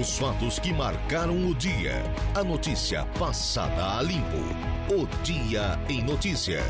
Os fatos que marcaram o dia. A notícia passada a limpo. O Dia em Notícia.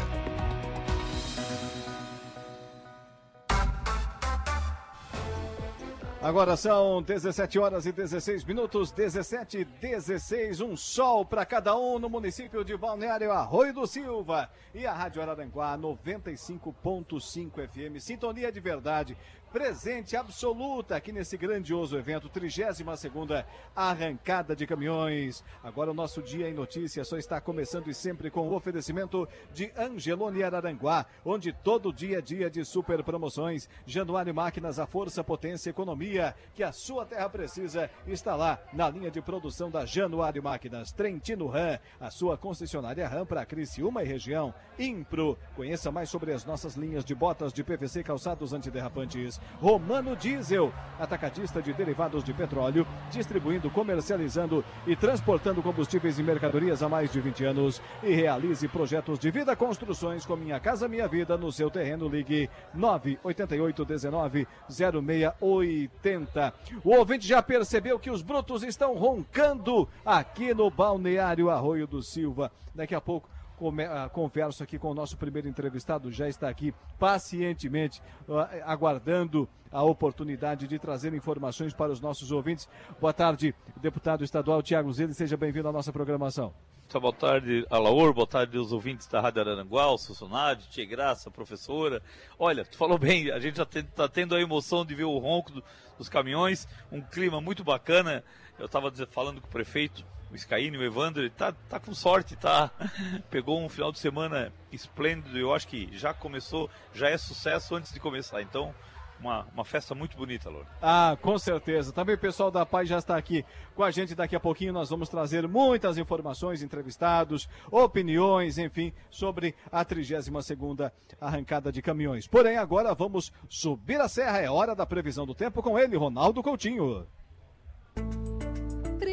Agora são 17 horas e 16 minutos, 17 e 16, um sol para cada um no município de Balneário Arroio do Silva. E a Rádio Araranguá 95.5 FM, sintonia de verdade presente absoluta aqui nesse grandioso evento, 32 segunda arrancada de caminhões. Agora o nosso dia em notícias só está começando e sempre com o oferecimento de Angelone Araranguá, onde todo dia é dia de super promoções. Januário Máquinas, a força, potência, economia que a sua terra precisa está lá na linha de produção da Januário Máquinas. Trentino Ram, a sua concessionária Ram para Criciúma e região. Impro, conheça mais sobre as nossas linhas de botas de PVC calçados antiderrapantes. Romano Diesel, atacadista de derivados de petróleo, distribuindo, comercializando e transportando combustíveis e mercadorias há mais de 20 anos. E realize projetos de vida construções com Minha Casa Minha Vida no seu terreno. Ligue 988 19 0680. O ouvinte já percebeu que os brutos estão roncando aqui no Balneário Arroio do Silva. Daqui a pouco converso aqui com o nosso primeiro entrevistado, já está aqui pacientemente ah, aguardando a oportunidade de trazer informações para os nossos ouvintes. Boa tarde, deputado estadual Tiago Zilli, seja bem-vindo à nossa programação. Boa tarde, Alaor, boa tarde aos ouvintes da Rádio Araranguá, funcionários, Tia Graça, professora. Olha, tu falou bem, a gente já está tendo a emoção de ver o ronco do, dos caminhões, um clima muito bacana. Eu estava falando com o prefeito, o Skyne, o Evandro, tá, tá com sorte, tá? Pegou um final de semana esplêndido, eu acho que já começou, já é sucesso antes de começar. Então, uma, uma festa muito bonita, Loura. Ah, com certeza. Também o pessoal da Paz já está aqui com a gente. Daqui a pouquinho nós vamos trazer muitas informações, entrevistados, opiniões, enfim, sobre a 32 segunda arrancada de caminhões. Porém, agora vamos subir a serra. É hora da previsão do tempo com ele, Ronaldo Coutinho.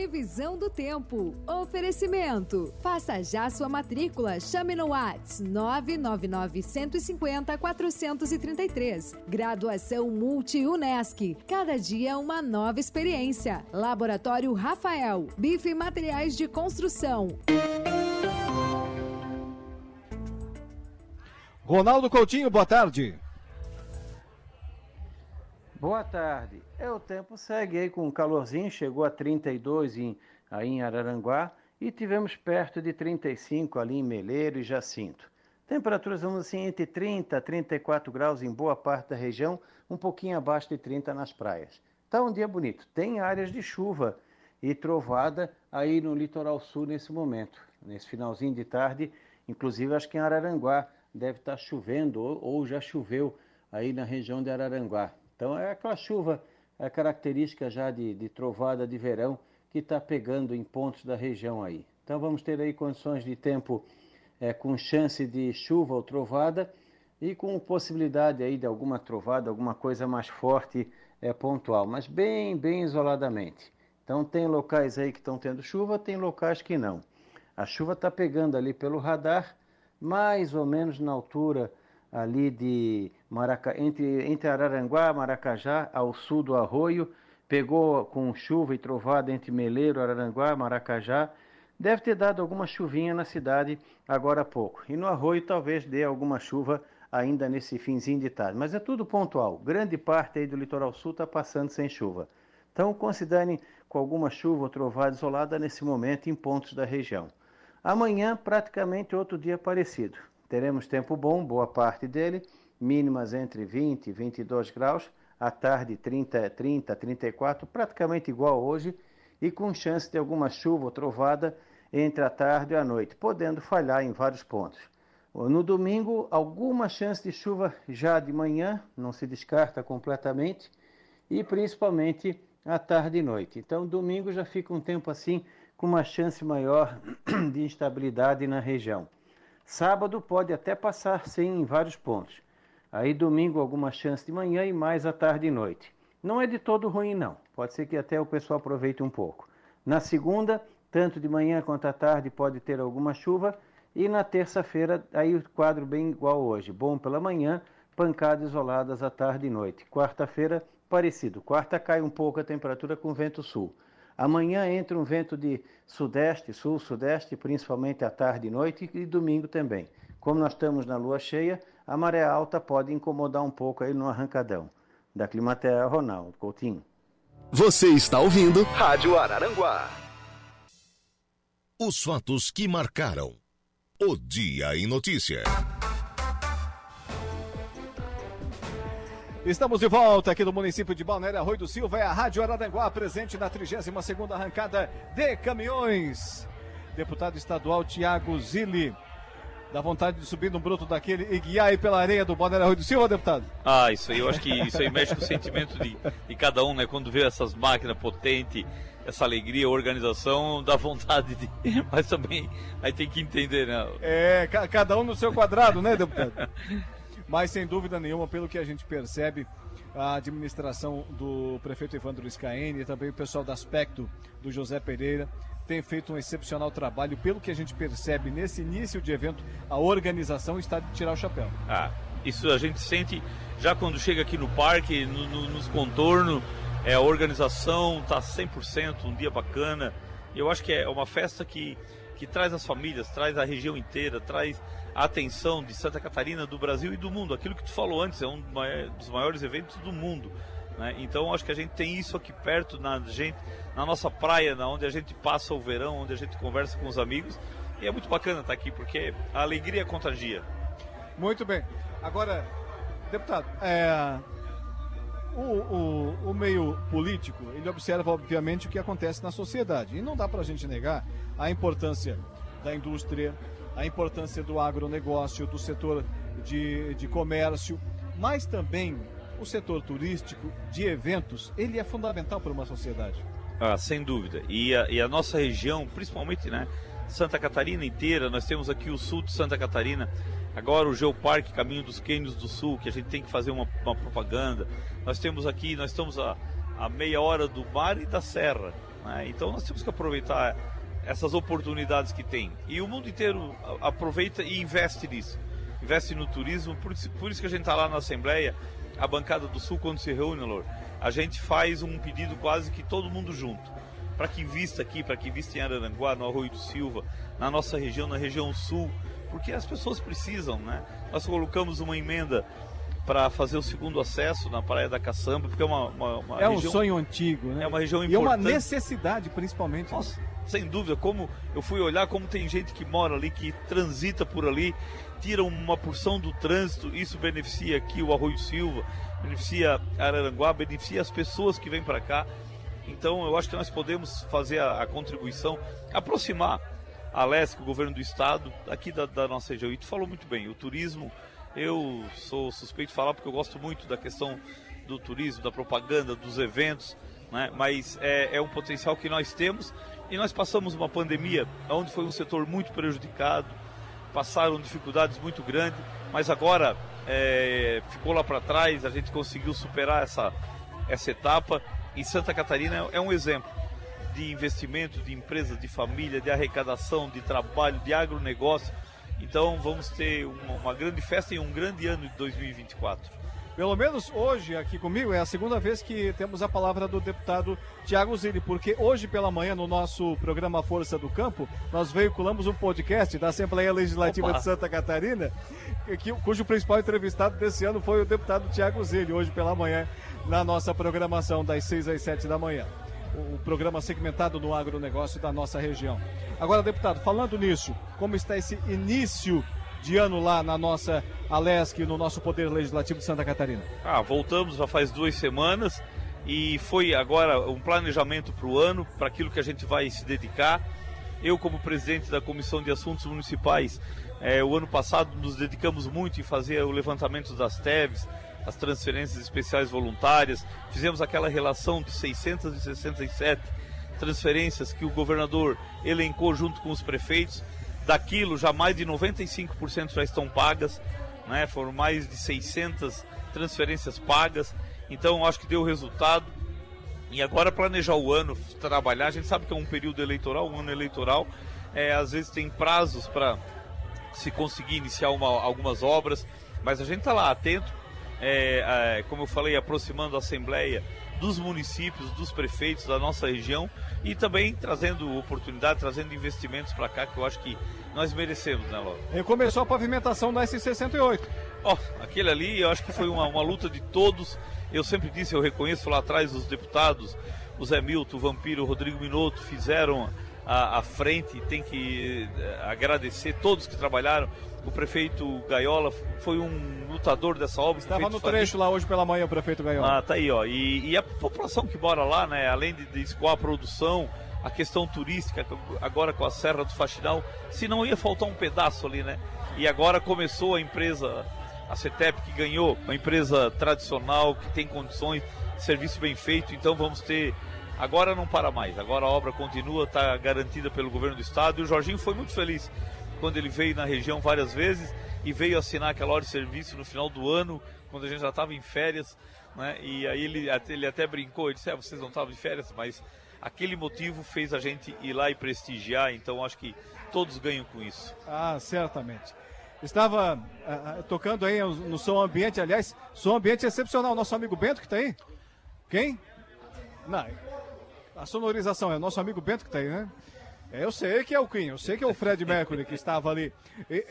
Previsão do tempo. Oferecimento. Faça já sua matrícula. Chame no Whats 999 150 433. Graduação Multi-UNESC. Cada dia uma nova experiência. Laboratório Rafael. Bife Materiais de Construção. Ronaldo Coutinho, boa tarde. Boa tarde. É, o tempo segue aí com calorzinho, chegou a 32 em, aí em Araranguá e tivemos perto de 35 ali em Meleiro e Jacinto. Temperaturas, vamos assim, entre 30 a 34 graus em boa parte da região, um pouquinho abaixo de 30 nas praias. Tá um dia bonito. Tem áreas de chuva e trovada aí no litoral sul nesse momento. Nesse finalzinho de tarde, inclusive acho que em Araranguá deve estar chovendo ou, ou já choveu aí na região de Araranguá. Então é aquela chuva é característica já de, de trovada de verão que está pegando em pontos da região aí. Então vamos ter aí condições de tempo é, com chance de chuva ou trovada e com possibilidade aí de alguma trovada, alguma coisa mais forte é, pontual, mas bem, bem isoladamente. Então tem locais aí que estão tendo chuva, tem locais que não. A chuva está pegando ali pelo radar, mais ou menos na altura ali de Maraca, entre, entre Araranguá, Maracajá, ao sul do arroio, pegou com chuva e trovada entre Meleiro, Araranguá, Maracajá, deve ter dado alguma chuvinha na cidade agora há pouco. E no arroio talvez dê alguma chuva ainda nesse finzinho de tarde. Mas é tudo pontual. Grande parte aí do litoral sul está passando sem chuva. Então considerem com alguma chuva ou trovada isolada nesse momento em pontos da região. Amanhã praticamente outro dia parecido. Teremos tempo bom, boa parte dele, mínimas entre 20 e 22 graus, à tarde 30, 30, 34, praticamente igual hoje, e com chance de alguma chuva ou trovada entre a tarde e a noite, podendo falhar em vários pontos. No domingo, alguma chance de chuva já de manhã, não se descarta completamente, e principalmente à tarde e noite. Então, domingo já fica um tempo assim com uma chance maior de instabilidade na região. Sábado pode até passar sem em vários pontos. Aí domingo alguma chance de manhã e mais à tarde e noite. Não é de todo ruim não. Pode ser que até o pessoal aproveite um pouco. Na segunda, tanto de manhã quanto à tarde pode ter alguma chuva e na terça-feira aí o quadro bem igual hoje. Bom pela manhã, pancadas isoladas à tarde e noite. Quarta-feira parecido. Quarta cai um pouco a temperatura com vento sul. Amanhã entra um vento de sudeste, sul-sudeste, principalmente à tarde e noite, e domingo também. Como nós estamos na lua cheia, a maré alta pode incomodar um pouco aí no arrancadão. Da Climaterra, Ronaldo Coutinho. Você está ouvindo Rádio Araranguá. Os fatos que marcaram o Dia em Notícia. Estamos de volta aqui no município de Balneário Arroio do Silva, é a Rádio Araranguá, presente na 32ª arrancada de caminhões. Deputado estadual Tiago Zilli, dá vontade de subir no bruto daquele e guiar aí pela areia do Balneário Arroio do Silva, deputado? Ah, isso aí, eu acho que isso aí mexe com o sentimento de, de cada um, né? Quando vê essas máquinas potentes, essa alegria, organização, dá vontade de. Mas também aí tem que entender, né? É, cada um no seu quadrado, né, deputado? Mas sem dúvida nenhuma, pelo que a gente percebe, a administração do prefeito Evandro Scaene e também o pessoal do aspecto do José Pereira tem feito um excepcional trabalho. Pelo que a gente percebe nesse início de evento, a organização está de tirar o chapéu. Ah, isso a gente sente já quando chega aqui no parque, no, no, nos contornos, é, a organização está 100%, um dia bacana. Eu acho que é uma festa que, que traz as famílias, traz a região inteira, traz a atenção de Santa Catarina, do Brasil e do mundo. Aquilo que tu falou antes, é um dos maiores eventos do mundo. Né? Então acho que a gente tem isso aqui perto na gente, na nossa praia, na onde a gente passa o verão, onde a gente conversa com os amigos. E é muito bacana estar aqui, porque a alegria contagia. Muito bem. Agora, deputado, é, o, o, o, meio político, ele observa, obviamente, o que acontece na sociedade. E não dá para a gente negar a importância da indústria, a importância do agronegócio, do setor de, de comércio, mas também o setor turístico, de eventos, ele é fundamental para uma sociedade. Ah, sem dúvida. E a, e a nossa região, principalmente, né? Santa Catarina inteira, nós temos aqui o sul de Santa Catarina, agora o Geoparque Caminho dos Quênios do Sul, que a gente tem que fazer uma, uma propaganda. Nós temos aqui, nós estamos a, a meia hora do mar e da serra. Né? Então nós temos que aproveitar essas oportunidades que tem. E o mundo inteiro aproveita e investe nisso. Investe no turismo, por por isso que a gente está lá na Assembleia, a bancada do Sul, quando se reúne, Lor, a gente faz um pedido quase que todo mundo junto. Para que invista aqui, para que invista em Araranguá, no Arroio do Silva, na nossa região, na região sul, porque as pessoas precisam, né? Nós colocamos uma emenda para fazer o segundo acesso na Praia da Caçamba, porque é uma, uma, uma É região, um sonho antigo, né? É uma região importante. E é uma necessidade, principalmente. Nossa, sem dúvida, como eu fui olhar como tem gente que mora ali, que transita por ali, tira uma porção do trânsito, isso beneficia aqui o Arroio Silva, beneficia Araranguá, beneficia as pessoas que vêm para cá. Então eu acho que nós podemos fazer a, a contribuição, aproximar a LESC, o governo do estado, aqui da, da nossa região. E tu falou muito bem, o turismo, eu sou suspeito de falar porque eu gosto muito da questão do turismo, da propaganda, dos eventos, né? mas é, é um potencial que nós temos e nós passamos uma pandemia onde foi um setor muito prejudicado, passaram dificuldades muito grandes, mas agora é, ficou lá para trás, a gente conseguiu superar essa, essa etapa e Santa Catarina é um exemplo de investimento, de empresa, de família, de arrecadação, de trabalho, de agronegócio. Então vamos ter uma, uma grande festa e um grande ano de 2024. Pelo menos hoje aqui comigo é a segunda vez que temos a palavra do deputado Tiago Zilli, porque hoje pela manhã no nosso programa Força do Campo, nós veiculamos um podcast da Assembleia Legislativa Opa. de Santa Catarina, que, cujo principal entrevistado desse ano foi o deputado Tiago Zilli, hoje pela manhã, na nossa programação das 6 às 7 da manhã. O programa segmentado no agronegócio da nossa região. Agora, deputado, falando nisso, como está esse início de ano lá na nossa Alesc, no nosso Poder Legislativo de Santa Catarina? Ah, voltamos já faz duas semanas e foi agora um planejamento para o ano, para aquilo que a gente vai se dedicar. Eu, como presidente da Comissão de Assuntos Municipais, é, o ano passado nos dedicamos muito em fazer o levantamento das TEVs, as transferências especiais voluntárias, fizemos aquela relação de 667 transferências que o governador elencou junto com os prefeitos Daquilo, já mais de 95% já estão pagas, né? foram mais de 600 transferências pagas, então acho que deu resultado. E agora planejar o ano, trabalhar, a gente sabe que é um período eleitoral, um ano eleitoral, é, às vezes tem prazos para se conseguir iniciar uma, algumas obras, mas a gente está lá atento, é, é, como eu falei, aproximando a Assembleia dos municípios, dos prefeitos da nossa região e também trazendo oportunidade, trazendo investimentos para cá que eu acho que nós merecemos, né, Laura? E começou a pavimentação da S68. Ó, oh, aquele ali eu acho que foi uma, uma luta de todos. Eu sempre disse, eu reconheço lá atrás os deputados, o Zé Milton, o Vampiro, o Rodrigo Minotto fizeram a, a frente, tem que eh, agradecer todos que trabalharam. O prefeito Gaiola foi um lutador dessa obra. Estava no trecho lá hoje pela manhã o prefeito Gaiola. Ah, tá aí, ó. E, e a população que mora lá, né, além de, de escoar a produção, a questão turística, agora com a Serra do Faxinal, se não ia faltar um pedaço ali, né? E agora começou a empresa, a CETEP, que ganhou, uma empresa tradicional, que tem condições, serviço bem feito, então vamos ter. Agora não para mais, agora a obra continua, está garantida pelo governo do estado e o Jorginho foi muito feliz quando ele veio na região várias vezes e veio assinar aquela hora de serviço no final do ano, quando a gente já estava em férias, né? E aí ele, ele até brincou, ele disse, é, vocês não estavam em férias, mas aquele motivo fez a gente ir lá e prestigiar, então acho que todos ganham com isso. Ah, certamente. Estava uh, tocando aí no som ambiente, aliás, som ambiente excepcional. Nosso amigo Bento que está aí? Quem? Não, a sonorização é o nosso amigo Bento que está aí, né? É, eu sei que é o Queen, eu sei que é o Fred Mercury que estava ali. E,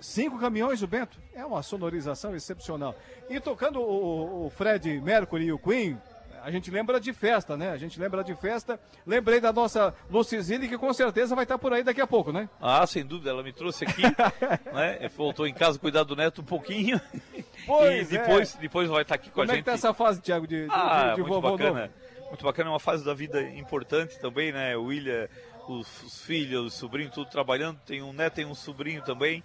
cinco caminhões o Bento, é uma sonorização excepcional. E tocando o, o Fred Mercury e o Queen, a gente lembra de festa, né? A gente lembra de festa. Lembrei da nossa Lucizile, que com certeza vai estar por aí daqui a pouco, né? Ah, sem dúvida. Ela me trouxe aqui, né? Voltou em casa cuidar do neto um pouquinho. Pois e depois, é. depois vai estar aqui com Como a gente. Como é que tá essa fase, Tiago, de, de, ah, de, de muito bacana. Novo? Muito bacana, é uma fase da vida importante também, né? O William, os, os filhos, os sobrinhos, tudo trabalhando. Tem um neto e um sobrinho também,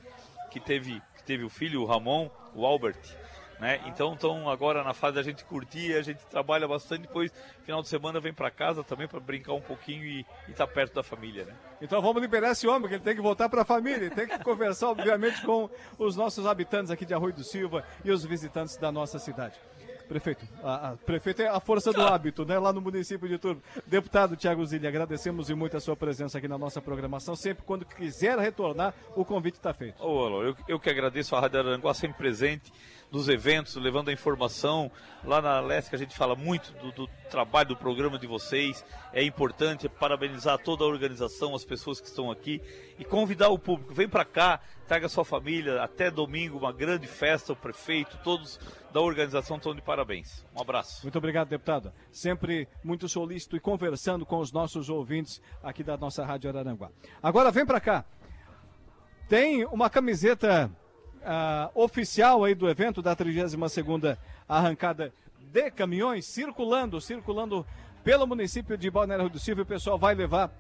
que teve, que teve o filho, o Ramon, o Albert. Né? Então estão agora na fase da gente curtir, a gente trabalha bastante, depois final de semana vem para casa também para brincar um pouquinho e estar tá perto da família, né? Então vamos liberar esse homem, que ele tem que voltar para a família, tem que conversar obviamente com os nossos habitantes aqui de Arroio do Silva e os visitantes da nossa cidade. Prefeito, a, a, prefeito é a força do hábito, né? Lá no município de Turbo. Deputado Tiago Zilli, agradecemos muito a sua presença aqui na nossa programação. Sempre quando quiser retornar, o convite está feito. Ô, eu, eu que agradeço a Rádio Aranguá sempre presente dos eventos, levando a informação. Lá na Leste a gente fala muito do, do, trabalho do programa de vocês. É importante parabenizar toda a organização, as pessoas que estão aqui e convidar o público. Vem para cá, traga sua família. Até domingo, uma grande festa. O prefeito, todos da organização estão de parabéns. Um abraço. Muito obrigado, deputado. Sempre muito solícito e conversando com os nossos ouvintes aqui da nossa Rádio Araranguá. Agora vem para cá. Tem uma camiseta oficial aí do evento da 32ª arrancada de caminhões circulando, circulando pelo município de Balneário do Silva. O pessoal vai levar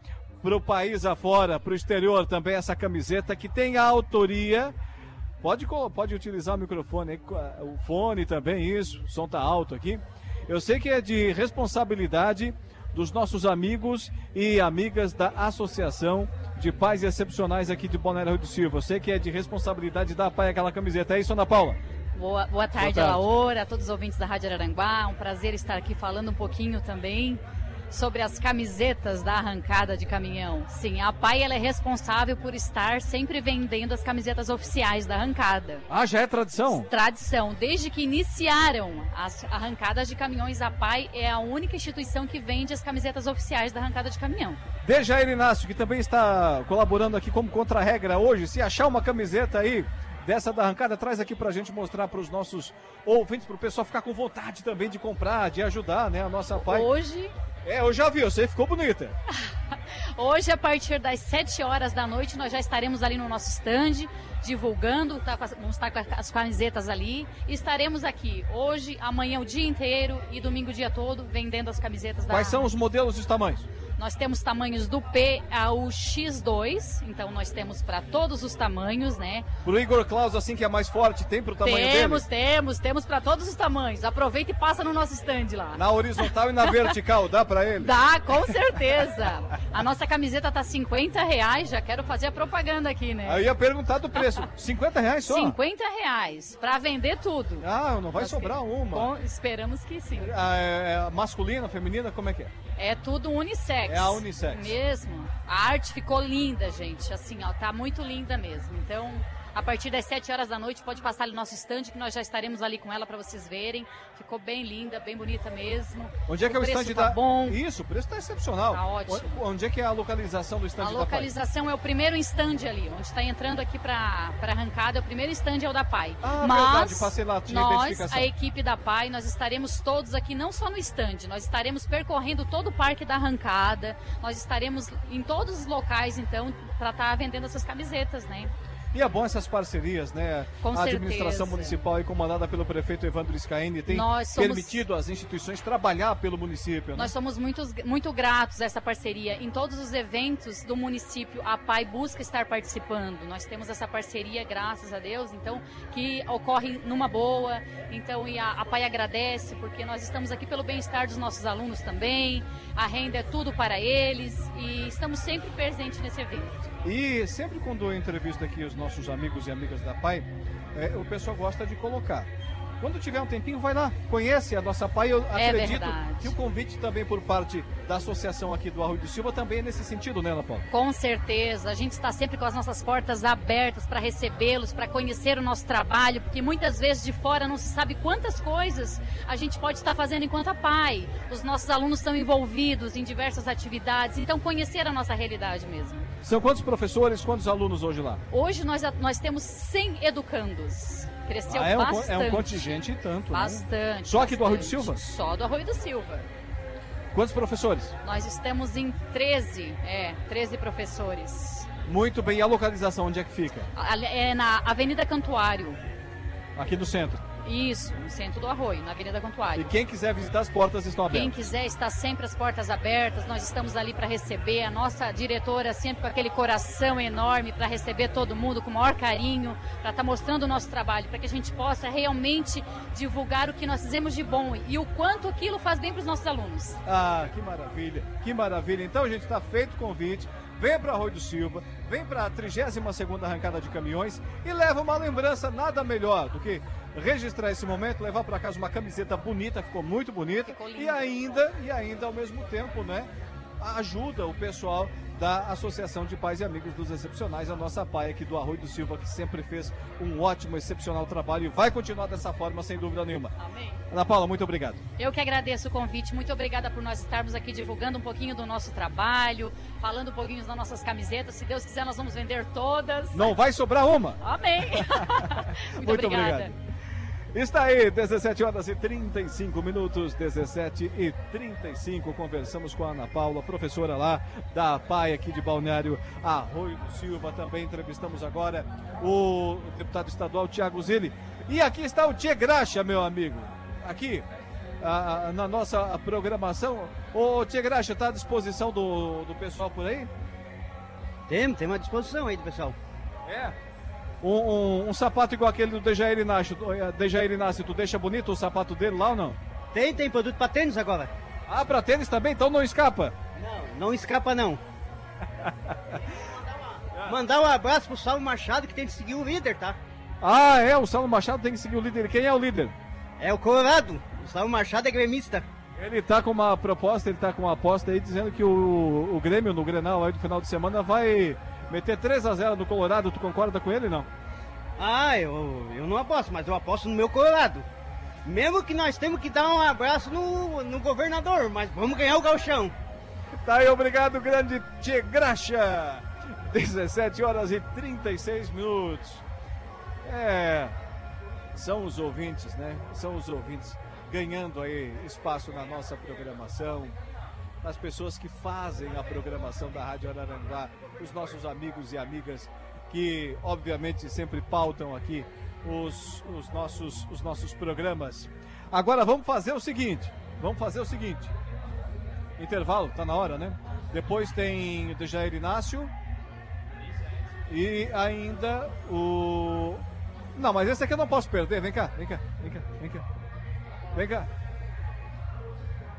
para o país afora, para o exterior também essa camiseta que tem a autoria. Pode, pode utilizar o microfone, o fone também, isso, o som tá alto aqui. Eu sei que é de responsabilidade dos nossos amigos e amigas da Associação de Pais Excepcionais aqui de Balneário do Silva. Você que é de responsabilidade da pai aquela camiseta. É isso, Ana Paula? Boa, boa tarde, boa tarde. Laura, a todos os ouvintes da Rádio Araranguá. Um prazer estar aqui falando um pouquinho também sobre as camisetas da arrancada de caminhão. Sim, a PAI ela é responsável por estar sempre vendendo as camisetas oficiais da arrancada. Ah, já é tradição? Tradição. Desde que iniciaram as arrancadas de caminhões, a PAI é a única instituição que vende as camisetas oficiais da arrancada de caminhão. Dejair Inácio, que também está colaborando aqui como contra-regra hoje, se achar uma camiseta aí dessa da arrancada, traz aqui pra gente mostrar para os nossos ouvintes, para o pessoal ficar com vontade também de comprar, de ajudar, né, a nossa pai. Hoje é, eu já vi, você ficou bonita. Hoje, a partir das 7 horas da noite, nós já estaremos ali no nosso stand, divulgando, tá, vamos estar com as camisetas ali. Estaremos aqui hoje, amanhã o dia inteiro e domingo o dia todo, vendendo as camisetas da Quais são os modelos e os tamanhos? Nós temos tamanhos do P ao X2, então nós temos para todos os tamanhos, né? Pro Igor Klaus, assim que é mais forte, tem pro tamanho temos, dele? Temos, temos, temos para todos os tamanhos. Aproveita e passa no nosso stand lá. Na horizontal e na vertical, dá para ele? Dá, com certeza. A nossa camiseta tá 50 reais, já quero fazer a propaganda aqui, né? Eu ia perguntar do preço. 50 reais só? 50 reais, para vender tudo. Ah, não vai nós sobrar uma. Bom, esperamos que sim. Ah, é, é masculina, feminina, como é que é? É tudo unissex. É a unissex. Mesmo. A arte ficou linda, gente. Assim, ó, tá muito linda mesmo. Então, A partir das 7 horas da noite pode passar ali no nosso estande que nós já estaremos ali com ela para vocês verem. Ficou bem linda, bem bonita mesmo. Onde é que o é o estande tá da bom? Isso, o preço está excepcional. Tá ótimo. Onde é que é a localização do estande da Pai? A localização é o primeiro estande ali, onde está entrando aqui para para arrancada, o primeiro estande é o da Pai. Ah, Mas verdade, passei lá, tinha nós, a equipe da Pai, nós estaremos todos aqui não só no estande, nós estaremos percorrendo todo o parque da arrancada. Nós estaremos em todos os locais então para estar tá vendendo essas camisetas, né? E é bom essas parcerias, né? Com a administração municipal e comandada pelo prefeito Evandro Scaini tem somos... permitido às instituições trabalhar pelo município. Né? Nós somos muito, muito gratos a essa parceria. Em todos os eventos do município, a PAI busca estar participando. Nós temos essa parceria, graças a Deus, então, que ocorre numa boa. Então, e a, a PAI agradece, porque nós estamos aqui pelo bem-estar dos nossos alunos também. A renda é tudo para eles e estamos sempre presentes nesse evento. E sempre quando eu entrevisto aqui os nossos amigos e amigas da PAI, é, o pessoal gosta de colocar quando tiver um tempinho, vai lá, conhece a nossa pai. Eu é acredito verdade. que o convite também por parte da associação aqui do Arroio do Silva também é nesse sentido, né, Ana Paula? Com certeza. A gente está sempre com as nossas portas abertas para recebê-los, para conhecer o nosso trabalho, porque muitas vezes de fora não se sabe quantas coisas a gente pode estar fazendo enquanto pai. Os nossos alunos estão envolvidos em diversas atividades, então conhecer a nossa realidade mesmo. São quantos professores, quantos alunos hoje lá? Hoje nós, nós temos 100 educandos. Cresceu ah, é bastante. Um, é um contingente e tanto. Né? Bastante. Né? Só aqui do Arroio do Silva? Só do Arroio do Silva. Quantos professores? Nós estamos em 13, é, 13 professores. Muito bem, e a localização, onde é que fica? É na Avenida Cantuário. Aqui do centro? Isso, no centro do Arroio, na Avenida Cantuário. E quem quiser visitar, as portas estão abertas. Quem quiser, está sempre as portas abertas. Nós estamos ali para receber. A nossa diretora sempre com aquele coração enorme para receber todo mundo com o maior carinho, para estar tá mostrando o nosso trabalho, para que a gente possa realmente divulgar o que nós fizemos de bom e o quanto aquilo faz bem para os nossos alunos. Ah, que maravilha, que maravilha. Então, gente, está feito o convite vem para Arroio do Silva, vem para a 32 arrancada de caminhões e leva uma lembrança nada melhor do que registrar esse momento, levar para casa uma camiseta bonita, ficou muito bonita ficou e ainda e ainda ao mesmo tempo, né, ajuda o pessoal da Associação de Pais e Amigos dos Excepcionais, a nossa pai aqui do Arroio do Silva, que sempre fez um ótimo, excepcional trabalho e vai continuar dessa forma, sem dúvida nenhuma. Amém. Ana Paula, muito obrigado. Eu que agradeço o convite, muito obrigada por nós estarmos aqui divulgando um pouquinho do nosso trabalho, falando um pouquinho das nossas camisetas. Se Deus quiser, nós vamos vender todas. Não vai sobrar uma. Amém. muito, muito obrigada. Obrigado. Está aí, 17 horas e 35 minutos, 17 e 35. Conversamos com a Ana Paula, professora lá da PAI aqui de Balneário Arroio do Silva. Também entrevistamos agora o deputado estadual Tiago Zilli. E aqui está o Tia Graxa, meu amigo. Aqui, a, a, na nossa programação. O Tia Graxa, está à disposição do, do pessoal por aí? Tem, tem uma disposição aí do pessoal. É? Um, um, um, sapato igual aquele do Dejair Inácio, eh, Dejair Inácio, tu deixa bonito o sapato dele lá ou não? Tem, tem produto para tênis agora. Ah, para tênis também? Então não escapa? Não, não escapa não. Mandar um abraço pro Saulo Machado que tem que seguir o líder, tá? Ah, é, o Saulo Machado tem que seguir o líder. Quem é o líder? É o Colorado. O Saulo Machado é gremista. Ele tá com uma proposta, ele tá com uma aposta aí dizendo que o, o Grêmio no Grenal aí do final de semana vai meter 3 a 0 no Colorado, tu concorda com ele não? Ah, eu, eu não aposto, mas eu aposto no meu Colorado. Mesmo que nós temos que dar um abraço no, no governador, mas vamos ganhar o galchão. Tá aí, obrigado, grande Tchê Graxa. 17 horas e 36 minutos. É, são os ouvintes, né? São os ouvintes ganhando aí espaço na nossa programação, as pessoas que fazem a programação da Rádio Araranguá, os nossos amigos e amigas que, obviamente, sempre pautam aqui os, os, nossos, os nossos programas. Agora vamos fazer o seguinte: vamos fazer o seguinte. Intervalo, tá na hora, né? Depois tem o Jair Inácio. E ainda o. Não, mas esse aqui eu não posso perder. Vem cá, vem cá, vem cá, vem cá. Vem cá.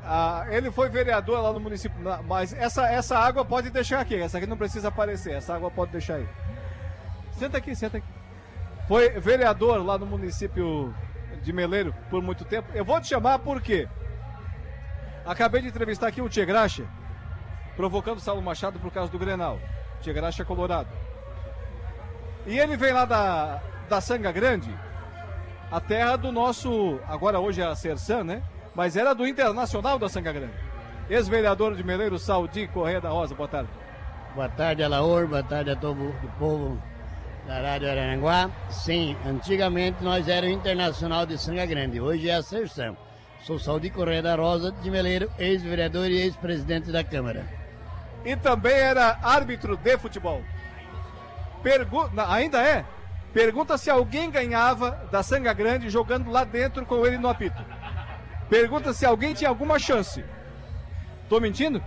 Ah, ele foi vereador lá no município, mas essa, essa água pode deixar aqui. Essa aqui não precisa aparecer. Essa água pode deixar aí. Senta aqui, senta aqui. Foi vereador lá no município de Meleiro por muito tempo. Eu vou te chamar porque acabei de entrevistar aqui o Tchegraxa, provocando o Saulo Machado por causa do Grenal. Tchegraxa Colorado. E ele vem lá da, da Sanga Grande, a terra do nosso, agora hoje é a Sersan, né? Mas era do Internacional da Sanga Grande. Ex-vereador de Meleiro, Saldi Correia da Rosa, boa tarde. Boa tarde, Alaor, boa tarde a todo o povo da Rádio Aranguá. Sim, antigamente nós era o Internacional de Sanga Grande, hoje é a Serção. Sou Saldi Correia da Rosa de Meleiro, ex-vereador e ex-presidente da Câmara. E também era árbitro de futebol. Pergu... Ainda é? Pergunta se alguém ganhava da Sanga Grande jogando lá dentro com ele no apito. Pergunta se alguém tinha alguma chance. Tô mentindo?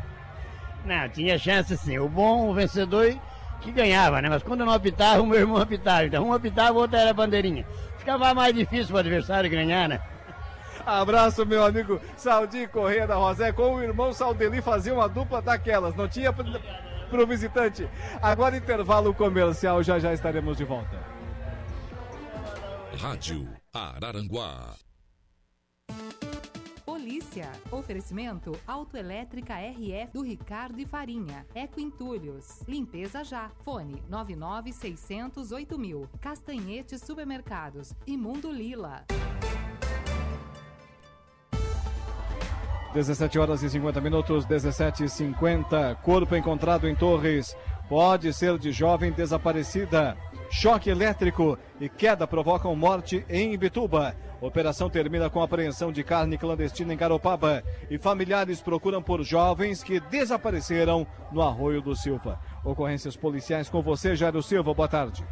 Não, tinha chance sim. O bom, o vencedor que ganhava, né? Mas quando não apitava, o meu irmão apitava. Então um apitava, o outro era bandeirinha. Ficava mais difícil o adversário ganhar, né? Abraço, meu amigo Saldi Correia da Rosé. Com o irmão Saldeli fazia uma dupla daquelas. Não tinha para o visitante. Agora intervalo comercial, já já estaremos de volta. Rádio Araranguá. Polícia. Oferecimento Autoelétrica RF do Ricardo e Farinha. Eco Entulhos. Limpeza já. Fone 99608 mil. Castanhete Supermercados. Imundo Lila. 17 horas e 50 minutos, 17 e 50. Corpo encontrado em Torres. Pode ser de jovem desaparecida. Choque elétrico e queda provocam morte em Ibituba. Operação termina com apreensão de carne clandestina em Garopaba. E familiares procuram por jovens que desapareceram no Arroio do Silva. Ocorrências policiais com você, Jairo Silva. Boa tarde.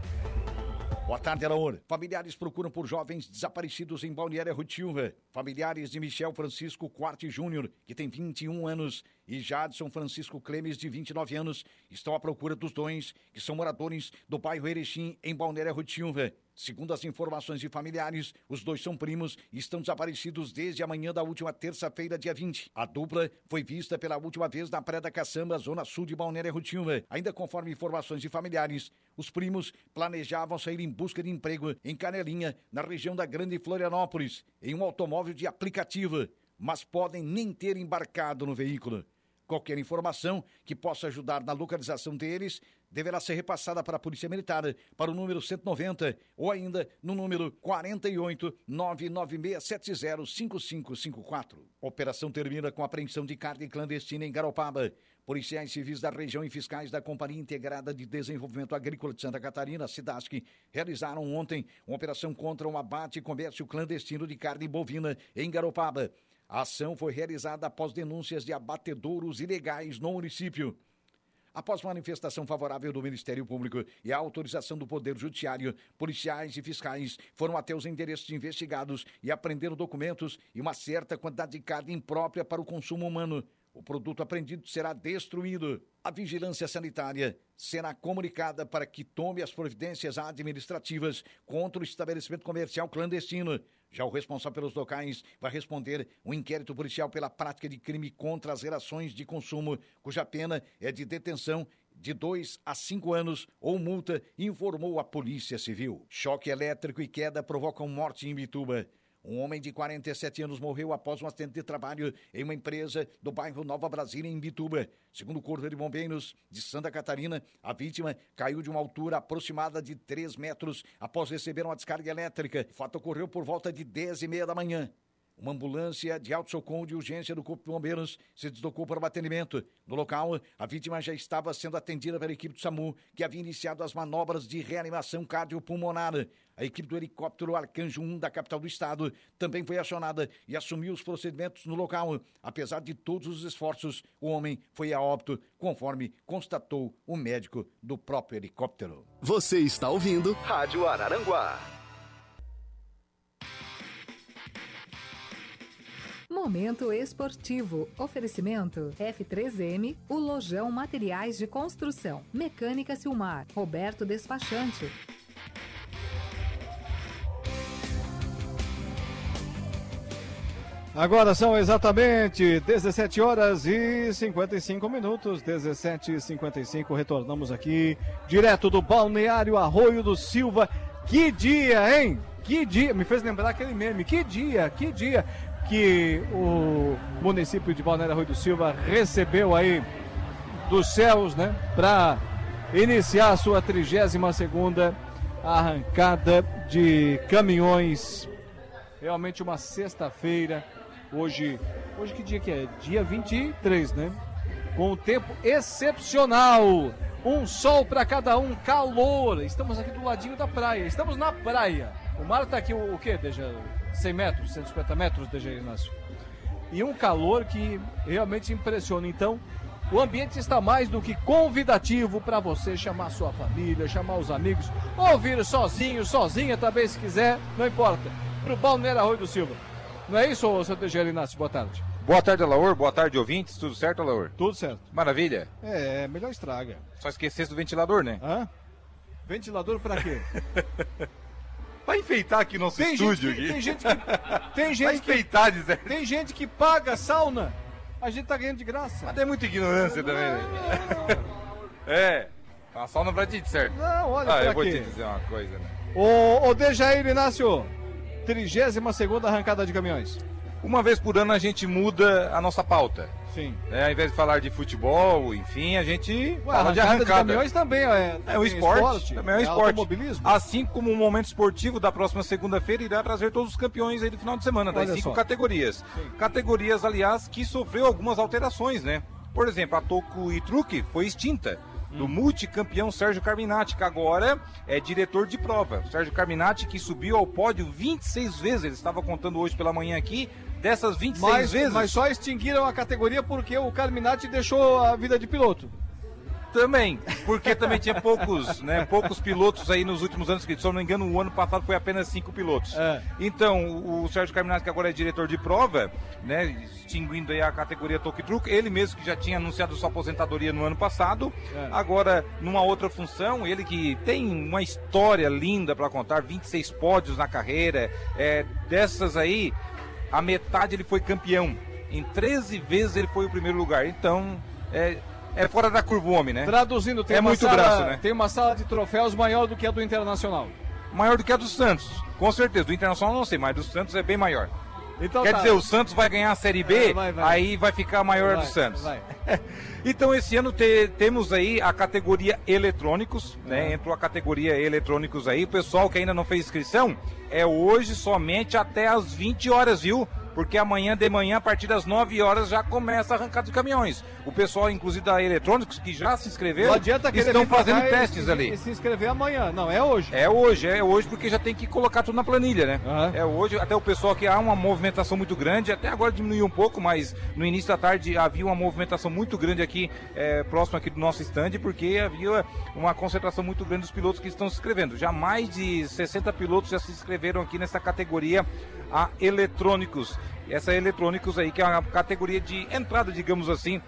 Boa tarde, Alaor. Familiares procuram por jovens desaparecidos em Balneário Rutilva. Familiares de Michel Francisco Quarte Júnior, que tem 21 anos, e Jadson Francisco Clemes, de 29 anos, estão à procura dos dois, que são moradores do bairro Erechim, em Balneário Rutilva. Segundo as informações de familiares, os dois são primos e estão desaparecidos desde a manhã da última terça-feira, dia 20. A dupla foi vista pela última vez na Praia da Caçamba, zona sul de Balneário Rutilva. Ainda conforme informações de familiares, os primos planejavam sair em busca de emprego em Canelinha, na região da Grande Florianópolis, em um automóvel de aplicativo, mas podem nem ter embarcado no veículo. Qualquer informação que possa ajudar na localização deles deverá ser repassada para a Polícia Militar para o número 190 ou ainda no número 48 99670 5554. Operação termina com apreensão de carga clandestina em Garopaba. Policiais civis da região e fiscais da Companhia Integrada de Desenvolvimento Agrícola de Santa Catarina, SIDASC, realizaram ontem uma operação contra um abate e comércio clandestino de carne bovina em Garopaba. A ação foi realizada após denúncias de abatedouros ilegais no município. Após manifestação favorável do Ministério Público e a autorização do Poder Judiciário, policiais e fiscais foram até os endereços investigados e apreenderam documentos e uma certa quantidade de carne imprópria para o consumo humano. O produto apreendido será destruído. A vigilância sanitária será comunicada para que tome as providências administrativas contra o estabelecimento comercial clandestino. Já o responsável pelos locais vai responder um inquérito policial pela prática de crime contra as relações de consumo, cuja pena é de detenção de dois a cinco anos ou multa, informou a Polícia Civil. Choque elétrico e queda provocam morte em Bituba. Um homem de 47 anos morreu após um acidente de trabalho em uma empresa do bairro Nova Brasília, em Bituba. Segundo o Corpo de Bombeiros de Santa Catarina, a vítima caiu de uma altura aproximada de 3 metros após receber uma descarga elétrica. O fato ocorreu por volta de 10 e meia da manhã. Uma ambulância de alto-socorro de urgência do Corpo de Bombeiros se deslocou para o atendimento. No local, a vítima já estava sendo atendida pela equipe do SAMU, que havia iniciado as manobras de reanimação cardiopulmonar. A equipe do helicóptero Arcanjo 1 da capital do estado também foi acionada e assumiu os procedimentos no local. Apesar de todos os esforços, o homem foi a óbito, conforme constatou o médico do próprio helicóptero. Você está ouvindo Rádio Araranguá. Momento esportivo. Oferecimento F3M, o Lojão Materiais de Construção. Mecânica Silmar. Roberto Despachante. Agora são exatamente 17 horas e 55 minutos, 17 e 55. Retornamos aqui direto do balneário Arroio do Silva. Que dia, hein? Que dia, me fez lembrar aquele meme. Que dia, que dia que o município de Balneário Arroio do Silva recebeu aí dos céus, né, para iniciar a sua 32 segunda arrancada de caminhões. Realmente uma sexta-feira. Hoje, hoje que dia que é? Dia 23, né? Com um tempo excepcional. Um sol para cada um, calor. Estamos aqui do ladinho da praia. Estamos na praia. O mar está aqui o, o quê? Deixa 100 metros, 150 metros, deixa Inácio. E um calor que realmente impressiona. Então, o ambiente está mais do que convidativo para você chamar sua família, chamar os amigos, ouvir sozinho, sozinha também se quiser, não importa. Para o Balneário Arroio do Silva. Não é isso, seu DG Inácio? Boa tarde. Boa tarde, Alaor. Boa tarde, ouvintes. Tudo certo, Alaor? Tudo certo. Maravilha. É, melhor estraga. Só esquecesse do ventilador, né? Hã? Ventilador para quê? Vai enfeitar aqui nosso tem estúdio. Gente que, tem gente que. Tem gente Vai enfeitar, que. Tem gente que paga sauna. A gente tá ganhando de graça. Mas tem muita ignorância também, né? É. A sauna pra ti, certo? Não, olha Ah, eu vou te dizer uma coisa, né? Ô, ô Dejair Inácio, 32 segunda arrancada de caminhões. Uma vez por ano a gente muda a nossa pauta. Sim. É, ao invés de falar de futebol, enfim, a gente Ué, fala de arrancada arrancada. caminhões também é, É um também esporte, também é um esporte. automobilismo. Assim como o momento esportivo da próxima segunda-feira irá trazer todos os campeões aí do final de semana, das Olha cinco só. categorias. Categorias, aliás, que sofreu algumas alterações, né? Por exemplo, a Toco e Truque foi extinta. Do multicampeão Sérgio Carminati, que agora é diretor de prova. Sérgio Carminati que subiu ao pódio 26 vezes. Ele estava contando hoje pela manhã aqui. Dessas 26 Mas, vezes. mas só extinguiram a categoria porque o Carminati deixou a vida de piloto. Também, porque também tinha poucos, né, poucos pilotos aí nos últimos anos, que se eu não me engano, o ano passado foi apenas cinco pilotos. É. Então, o, Sérgio Carminati, que agora é diretor de prova, né, extinguindo aí a categoria Toque Truque, ele mesmo que já tinha anunciado sua aposentadoria no ano passado, É. agora numa outra função, ele que tem uma história linda para contar, 26 pódios na carreira, é, dessas aí, a metade ele foi campeão. Em 13 vezes ele foi o primeiro lugar. Então, é, é fora da curva o homem, né? Traduzindo, tem É uma muito sala, braço, né? Tem uma sala de troféus maior do que a do Internacional. Maior do que a do Santos, com certeza. Do Internacional não sei, mas do Santos é bem maior. Então Quer tá. dizer, o Santos vai ganhar a Série B, É, vai, vai. aí vai ficar maior Vai, do Santos. então, esse ano te- temos aí a categoria eletrônicos, né? É. Entrou a categoria eletrônicos aí. O pessoal que ainda não fez inscrição, é hoje somente até as 20 horas, viu? Porque amanhã de manhã, a partir das 9 horas, já começa a arrancada de caminhões. O pessoal, inclusive da Eletrônicos, que já se inscreveram, Não adianta querer estão fazendo testes e, ali. E se inscrever amanhã. Não, é hoje. É hoje, é hoje, porque já tem que colocar tudo na planilha, né? Aham. É hoje, até o pessoal que há uma movimentação muito grande, até agora diminuiu um pouco, mas no início da tarde havia uma movimentação muito grande aqui, é, próximo aqui do nosso stand, porque havia uma concentração muito grande dos pilotos que estão se inscrevendo. Já mais de 60 pilotos já se inscreveram aqui nessa categoria a eletrônicos. Essa eletrônicos aí, que é uma categoria de entrada, digamos assim,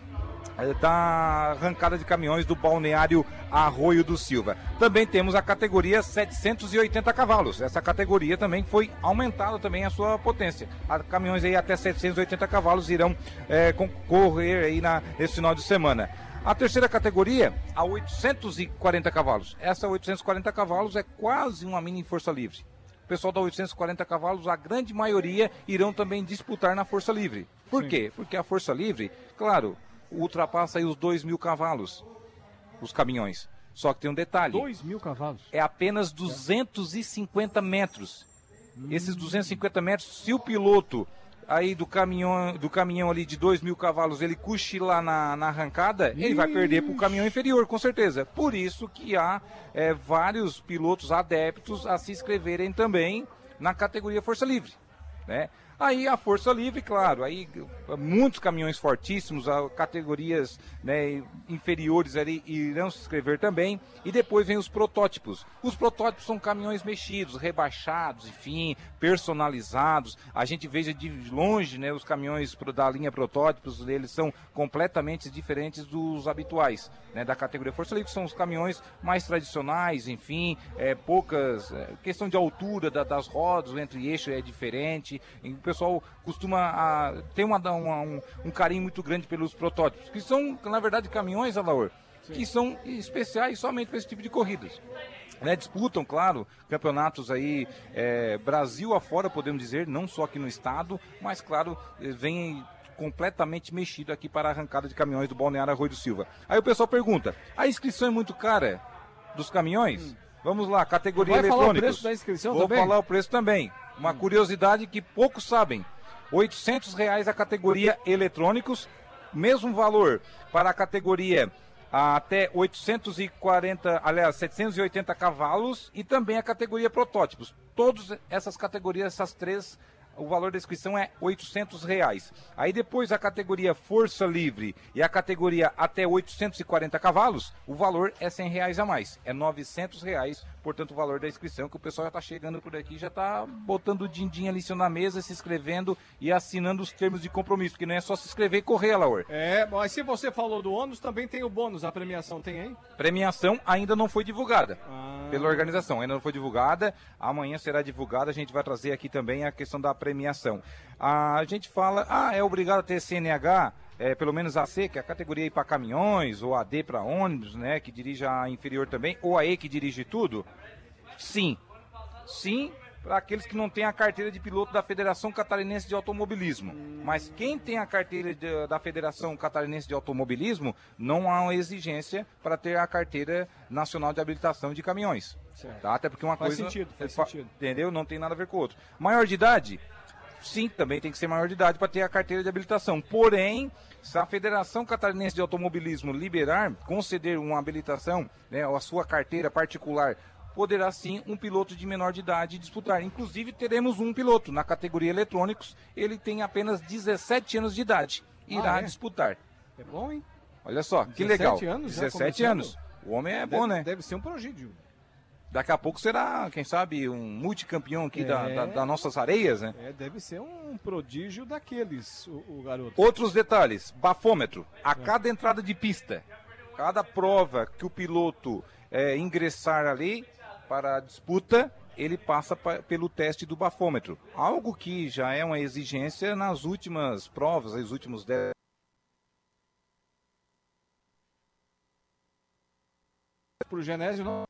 eh, da arrancada de caminhões do balneário Arroio do Silva. Também temos a categoria 780 cavalos. Essa categoria também foi aumentada também a sua potência. A caminhões aí até 780 cavalos irão eh, concorrer aí na, nesse final de semana. A terceira categoria, a 840 cavalos. Essa 840 cavalos é quase uma mini força livre. Pessoal da 840 cavalos, a grande maioria irão também disputar na força livre. Por Sim. quê? Porque a força livre, claro, ultrapassa aí os 2 mil cavalos, os caminhões. Só que tem um detalhe. 2 mil cavalos. É apenas 250 metros. Esses 250 metros, se o piloto aí do caminhão, do caminhão ali de 2 mil cavalos, ele cochilar na, na arrancada, ele vai perder para o caminhão inferior, com certeza. Por isso que há é, vários pilotos adeptos a se inscreverem também na categoria Força Livre. Né? Aí a Força Livre, claro, aí muitos caminhões fortíssimos, categorias né, inferiores ali irão se inscrever também. E depois vem os protótipos. Os protótipos são caminhões mexidos, rebaixados, enfim, personalizados. A gente veja de longe né, os caminhões da linha protótipos, eles são completamente diferentes dos habituais. Né, da categoria Força Livre são os caminhões mais tradicionais, enfim, é, poucas. é, questão de altura da- das rodas, entre-eixo é diferente. E o pessoal costuma a, ter uma, uma- um, um carinho muito grande pelos protótipos, que são, na verdade, caminhões, Alaor, que são especiais somente para esse tipo de corridas. Né, disputam, claro, campeonatos aí é, Brasil afora, podemos dizer, não só aqui no estado, mas claro, eh, vem completamente mexido aqui para a arrancada de caminhões do Balneário Arroio do Silva. Aí o pessoal pergunta: a inscrição é muito cara dos caminhões? Vamos lá, categoria Vai falar o preço da inscrição Vou também? falar o preço também. Uma curiosidade que poucos sabem. 800 reais a categoria eletrônicos, mesmo valor para a categoria até 840, aliás, 780 cavalos e também a categoria protótipos. Todas essas categorias, essas três, o valor da inscrição é 800 reais. Aí depois a categoria Força Livre e a categoria até 840 cavalos, o valor é 100 reais a mais. É 900 reais, portanto, o valor da inscrição, que o pessoal já está chegando por aqui, já está botando o din-din ali na mesa, se inscrevendo e assinando os termos de compromisso, porque não é só se inscrever e correr, Laur. É, mas se você falou do ônus, também tem o bônus, a premiação tem aí? Premiação ainda não foi divulgada Ah. pela organização, ainda não foi divulgada. Amanhã será divulgada. A gente vai trazer aqui também a questão da premiação. A gente fala, ah, é obrigado a ter CNH, é, pelo menos AC, que é a categoria para caminhões, ou AD para ônibus, né, que dirige a inferior também, ou a E que dirige tudo. Sim, sim. Para aqueles que não têm a carteira de piloto da Federação Catarinense de Automobilismo. Mas quem tem a carteira de- da Federação Catarinense de Automobilismo, não há uma exigência para ter a carteira nacional de habilitação de caminhões. Tá? Até porque uma Faz coisa. sentido, faz fa- sentido. Entendeu? Não tem nada a ver com o outro. Maior de idade? Sim, também tem que ser maior de idade para ter a carteira de habilitação. Porém, se a Federação Catarinense de Automobilismo liberar, conceder uma habilitação, né, ou a sua carteira particular, poderá sim um piloto de menor de idade disputar. Inclusive, teremos um piloto na categoria eletrônicos, ele tem apenas 17 anos de idade, irá Ah, é? disputar. É bom, hein? Olha só, que 17 legal. anos já 17 começando? anos. O homem é bom, Deve- né? Deve ser um prodígio. Daqui a pouco será, quem sabe, um multicampeão aqui da, É. da- das nossas areias, né? É, deve ser um prodígio daqueles, o, o garoto. Outros detalhes, bafômetro. A cada entrada de pista, cada prova que o piloto é, ingressar ali para a disputa, ele passa pa- pelo teste do bafômetro. Algo que já é uma exigência nas últimas provas, nos últimos 10 Pro Genésio não.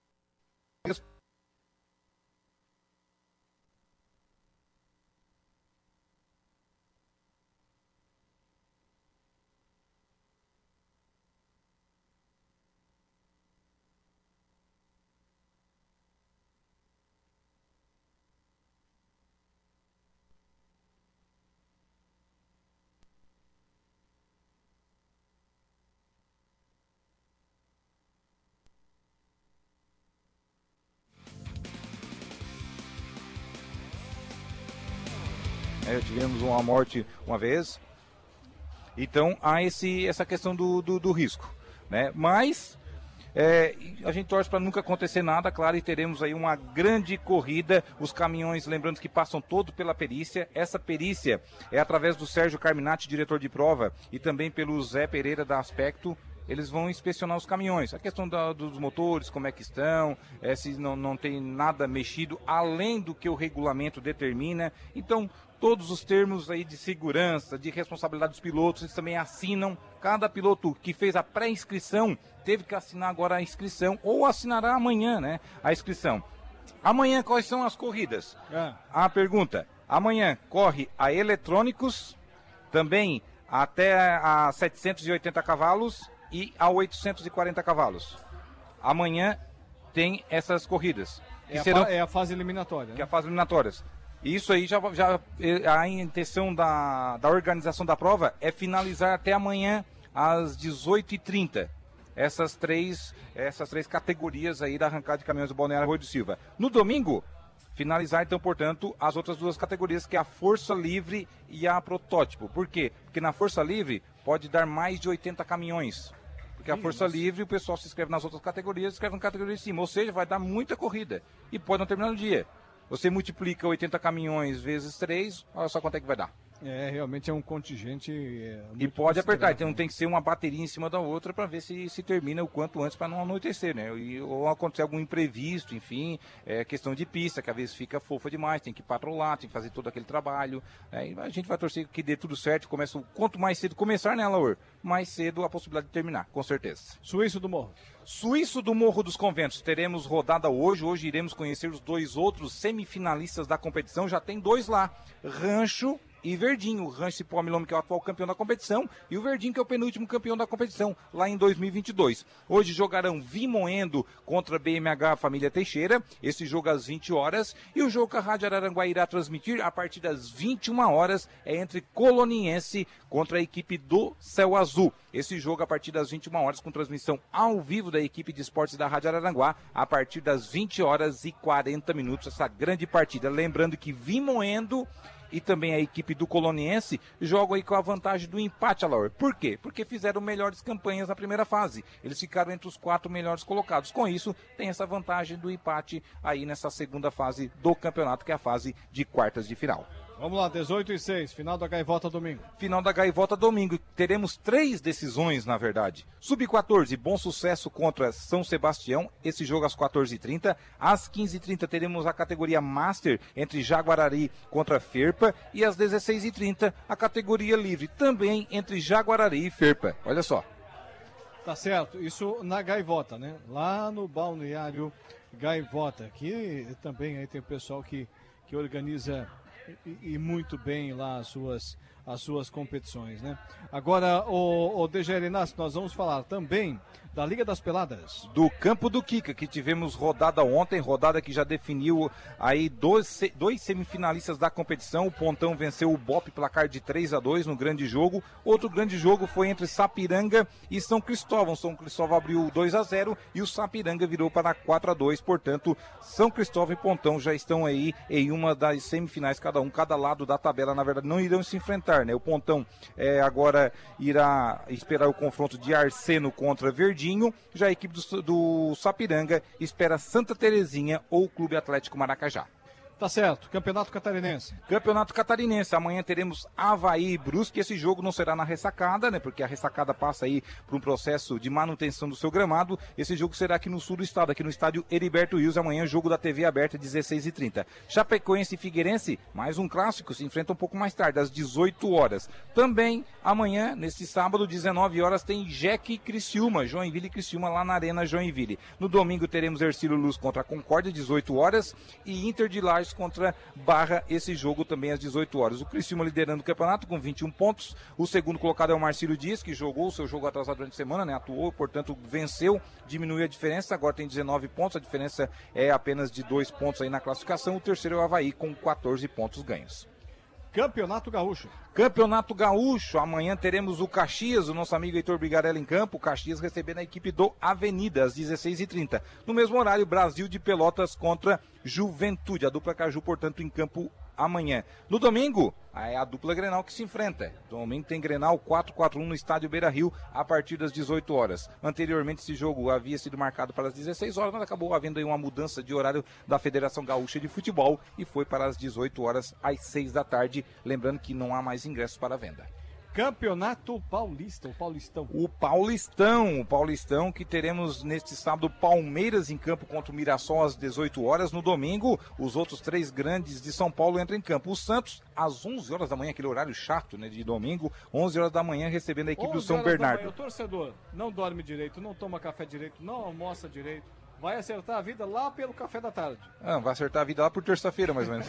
Uma morte uma vez. Então há esse, essa questão do, do, do risco. Né? Mas é, a gente torce para nunca acontecer nada, claro, e teremos aí uma grande corrida. Os caminhões, lembrando que passam todo pela perícia. Essa perícia é através do Sérgio Carminati, diretor de prova, e também pelo Zé Pereira da Aspecto. Eles vão inspecionar os caminhões, a questão da- dos motores, como é que estão, é, se não, não tem nada mexido além do que o regulamento determina. Então, todos os termos aí de segurança, de responsabilidade dos pilotos, eles também assinam. Cada piloto que fez a pré-inscrição teve que assinar agora a inscrição ou assinará amanhã, né? A inscrição. Amanhã quais são as corridas? Ah. A pergunta: amanhã corre a eletrônicos, também até a 780 cavalos e a 840 cavalos. Amanhã tem essas corridas. É Que a, serão fa- é a fase eliminatória. que é Né? a fase eliminatórias. Isso aí já, já eh, a intenção da, da organização da prova é finalizar até amanhã às 18h30. Essas três, essas três categorias aí da arrancada de caminhões do Balneário Rui do Silva. No domingo, finalizar então, portanto, as outras duas categorias, que é a Força Livre e a Protótipo. Por quê? Porque na Força Livre pode dar mais de 80 caminhões. Porque a Força Livre, o pessoal se inscreve nas outras categorias, se inscreve na categoria de cima. Ou seja, vai dar muita corrida. E pode não terminar no dia. Você multiplica 80 caminhões vezes 3, olha só quanto é que vai dar. É, realmente é um contingente. é, E pode apertar, então tem que ser uma bateria em cima da outra para ver se se termina o quanto antes para não anoitecer, né? E, ou acontecer algum imprevisto, enfim, é questão de pista, que às vezes fica fofa demais, tem que patrolar, tem que fazer todo aquele trabalho. né? A gente vai torcer que dê tudo certo, começa o- quanto mais cedo começar, né, Laur? Mais cedo a possibilidade de terminar, com certeza. Suíço do Morro. Suíço do Morro dos Conventos, teremos rodada hoje. Hoje iremos conhecer os dois outros semifinalistas da competição. Já tem dois lá: Rancho e Verdinho. O Rancho Cipó que é o atual campeão da competição, e o Verdinho, que é o penúltimo campeão da competição, lá em 2022. Hoje jogarão Vimoendo contra BMH Família Teixeira, esse jogo às 20 horas, e o jogo que a Rádio Araranguá irá transmitir a partir das 21 horas é entre Coloniense contra a equipe do Céu Azul. Esse jogo a partir das 21 horas com transmissão ao vivo da equipe de esportes da Rádio Araranguá a partir das 20 horas e 40 minutos essa grande partida. Lembrando que Vimoendo e também a equipe do Coloniense jogam aí com a vantagem do empate, Alaur. Por quê? Porque fizeram melhores campanhas na primeira fase. Eles ficaram entre os quatro melhores colocados. Com isso, tem essa vantagem do empate aí nessa segunda fase do campeonato, que é a fase de quartas de final. Vamos lá, 18 e 6, final da Gaivota domingo. Final da Gaivota domingo. Teremos três decisões, na verdade. Sub-14, bom sucesso contra São Sebastião. Esse jogo às 14h30. Às 15h30 teremos a categoria Master entre Jaguarari contra Ferpa. E às 16h30 a categoria livre também entre Jaguarari e Ferpa. Olha só. Tá certo, isso na Gaivota, né? Lá no balneário Gaivota. Aqui também aí tem o pessoal que, que organiza e, e, muito bem lá as suas, as suas competições, né? Agora, o, o DGR Inácio, nós vamos falar também da Liga das Peladas. Do Campo do Kika, que tivemos rodada ontem, rodada que já definiu aí dois, dois semifinalistas da competição. O Pontão venceu o Bop placar de 3 a 2 no grande jogo. Outro grande jogo foi entre Sapiranga e São Cristóvão. São Cristóvão abriu 2 a 0 e o Sapiranga virou para 4 a 2 Portanto, São Cristóvão e Pontão já estão aí em uma das semifinais, cada um, cada lado da tabela. Na verdade, não irão se enfrentar, né? O Pontão é, agora irá esperar o confronto de Arseno contra Verdinho Já a equipe do, do Sapiranga espera Santa Terezinha ou Clube Atlético Maracajá. Tá certo. Campeonato Catarinense. Campeonato Catarinense. Amanhã teremos Havaí e Brusque. Esse jogo não será na ressacada, né? Porque a ressacada passa aí por um processo de manutenção do seu gramado. Esse jogo será aqui no sul do estado, aqui no estádio Heriberto Wills. Amanhã, jogo da TV aberta, 16h30. Chapecoense e Figueirense, mais um clássico, se enfrenta um pouco mais tarde, às 18 horas. Também amanhã, nesse sábado, 19 horas, tem Jeque e Criciúma, Joinville e Criciúma lá na Arena Joinville. No domingo teremos Ercílio Luz contra a Concórdia, 18 horas, e Inter de Lages contra Barra, esse jogo também às 18 horas. O Criciúma liderando o campeonato com 21 pontos. O segundo colocado é o Marcílio Dias, que jogou o seu jogo atrasado durante a semana, né? Atuou, portanto, venceu, diminuiu a diferença, agora tem 19 pontos, a diferença é apenas de dois pontos aí na classificação. O terceiro é o Havaí com 14 pontos ganhos. Campeonato Gaúcho. Campeonato Gaúcho. Amanhã teremos o Caxias, o nosso amigo Heitor Brigarella em campo. O Caxias recebendo a equipe do Avenida às 16h30. No mesmo horário, Brasil de Pelotas contra Juventude. A dupla Caju, portanto, em campo amanhã. No domingo, é a dupla Grenal que se enfrenta. Domingo tem Grenal 4-4-1 no estádio Beira Rio a partir das 18 horas. Anteriormente esse jogo havia sido marcado para as 16 horas, mas acabou havendo aí uma mudança de horário da Federação Gaúcha de Futebol e foi para as 18 horas às 6 da tarde. Lembrando que não há mais ingressos para venda. Campeonato Paulista, o Paulistão. O Paulistão, o Paulistão que teremos neste sábado Palmeiras em campo contra o Mirassol às 18 horas. No domingo, os outros três grandes de São Paulo entram em campo. O Santos, às 11 horas da manhã, aquele horário chato, né, de domingo, 11 horas da manhã, recebendo a equipe do São Bernardo. o torcedor não dorme direito, não toma café direito, não almoça direito vai acertar a vida lá pelo café da tarde. Ah, vai acertar a vida lá por terça-feira, mais ou menos.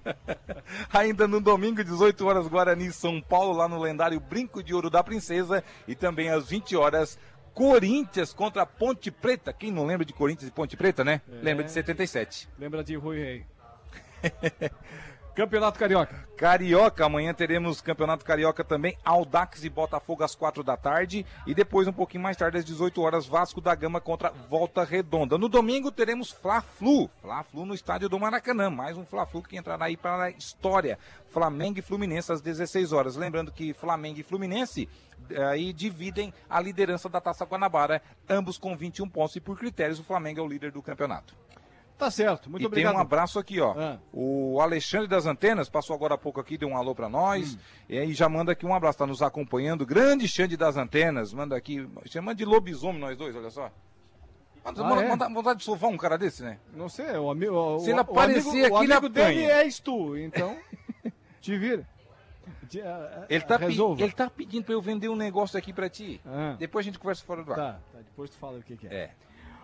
Ainda no domingo, 18 horas, Guarani São Paulo, lá no lendário Brinco de Ouro da Princesa. E também às 20 horas, Corinthians contra Ponte Preta. Quem não lembra de Corinthians e Ponte Preta, né? É... Lembra de 77. Lembra de Rui Rei. Campeonato Carioca. Carioca, amanhã teremos Campeonato Carioca também, Aldax e Botafogo às quatro da tarde e depois um pouquinho mais tarde às 18 horas Vasco da Gama contra Volta Redonda. No domingo teremos Fla-Flu, Fla-Flu no estádio do Maracanã, mais um Fla-Flu que entrará aí para a história. Flamengo e Fluminense às 16 horas. Lembrando que Flamengo e Fluminense eh, aí dividem a liderança da Taça Guanabara, ambos com 21 pontos e por critérios o Flamengo é o líder do campeonato. Tá certo, muito e obrigado. tem um abraço aqui, ó. Ah. O Alexandre das Antenas passou agora há pouco aqui, deu um alô para nós. Hum. E aí já manda aqui um abraço, tá nos acompanhando. Grande Xande das Antenas, manda aqui, chama de lobisomem nós dois, olha só. Manda, ah, é? manda, vontade de sovar um cara desse, né? Não sei, o amigo. Se ele aparecer aqui, o amigo dele és tu, então. te vira. Eh, eh, ele tá, ele tá pedindo pra eu vender um negócio aqui pra ti. Ah. Depois a gente conversa fora do ar. Tá, tá, depois tu fala o que, que é. É.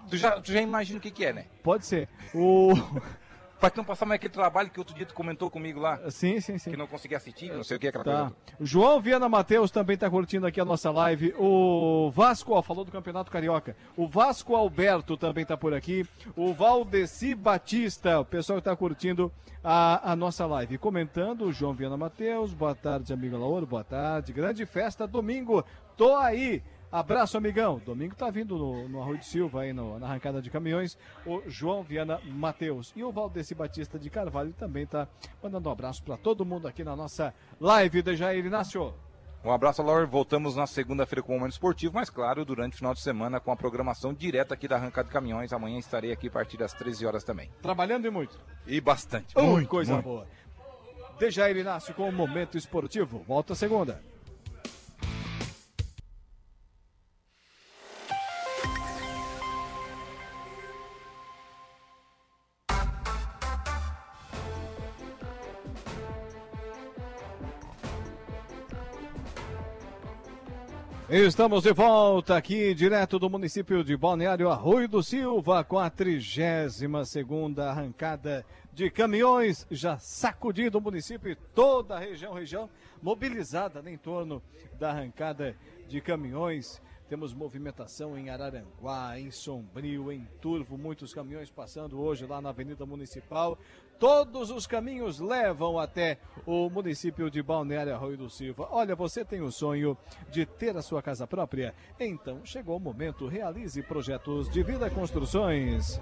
Tu já, tu já imagina o que, que é, né? Pode ser. O. Faz tempo passar mais aquele trabalho que outro dia tu comentou comigo lá. Sim, sim, sim. Que não conseguia assistir, não sei o que, aquela Tá. coisa. O João Viana Matheus também está curtindo aqui a nossa live. O Vasco, ó, falou do Campeonato Carioca. O Vasco Alberto também está por aqui. O Valdeci Batista, o pessoal está curtindo a, a nossa live. Comentando, o João Viana Matheus. Boa tarde, amigo Lauro. Boa tarde. Grande festa domingo. Tô aí. Abraço, amigão. Domingo tá vindo no, no Arroio de Silva, aí no- na arrancada de caminhões, o João Viana Matheus. E o Valdeci Batista de Carvalho também tá mandando um abraço para todo mundo aqui na nossa live de Jair Inácio. Um abraço, Laura. Voltamos na segunda-feira com o Momento Esportivo, mas claro, durante o final de semana com a programação direta aqui da Arrancada de Caminhões. Amanhã estarei aqui a partir das 13 horas também. Trabalhando e muito. E bastante. Oh, muito, coisa muito. boa. De Jair Inácio com o Momento Esportivo. Volta segunda. Estamos de volta aqui, direto do município de Balneário Arroio do Silva, com a 32 segunda arrancada de caminhões, já sacudindo o município e toda a região, região mobilizada né, em torno da arrancada de caminhões. Temos movimentação em Araranguá, em Sombrio, em Turvo, muitos caminhões passando hoje lá na Avenida Municipal. Todos os caminhos levam até o município de Balneário Arroio do Silva. Olha, você tem o sonho de ter a sua casa própria? Então chegou o momento, realize projetos de vida construções.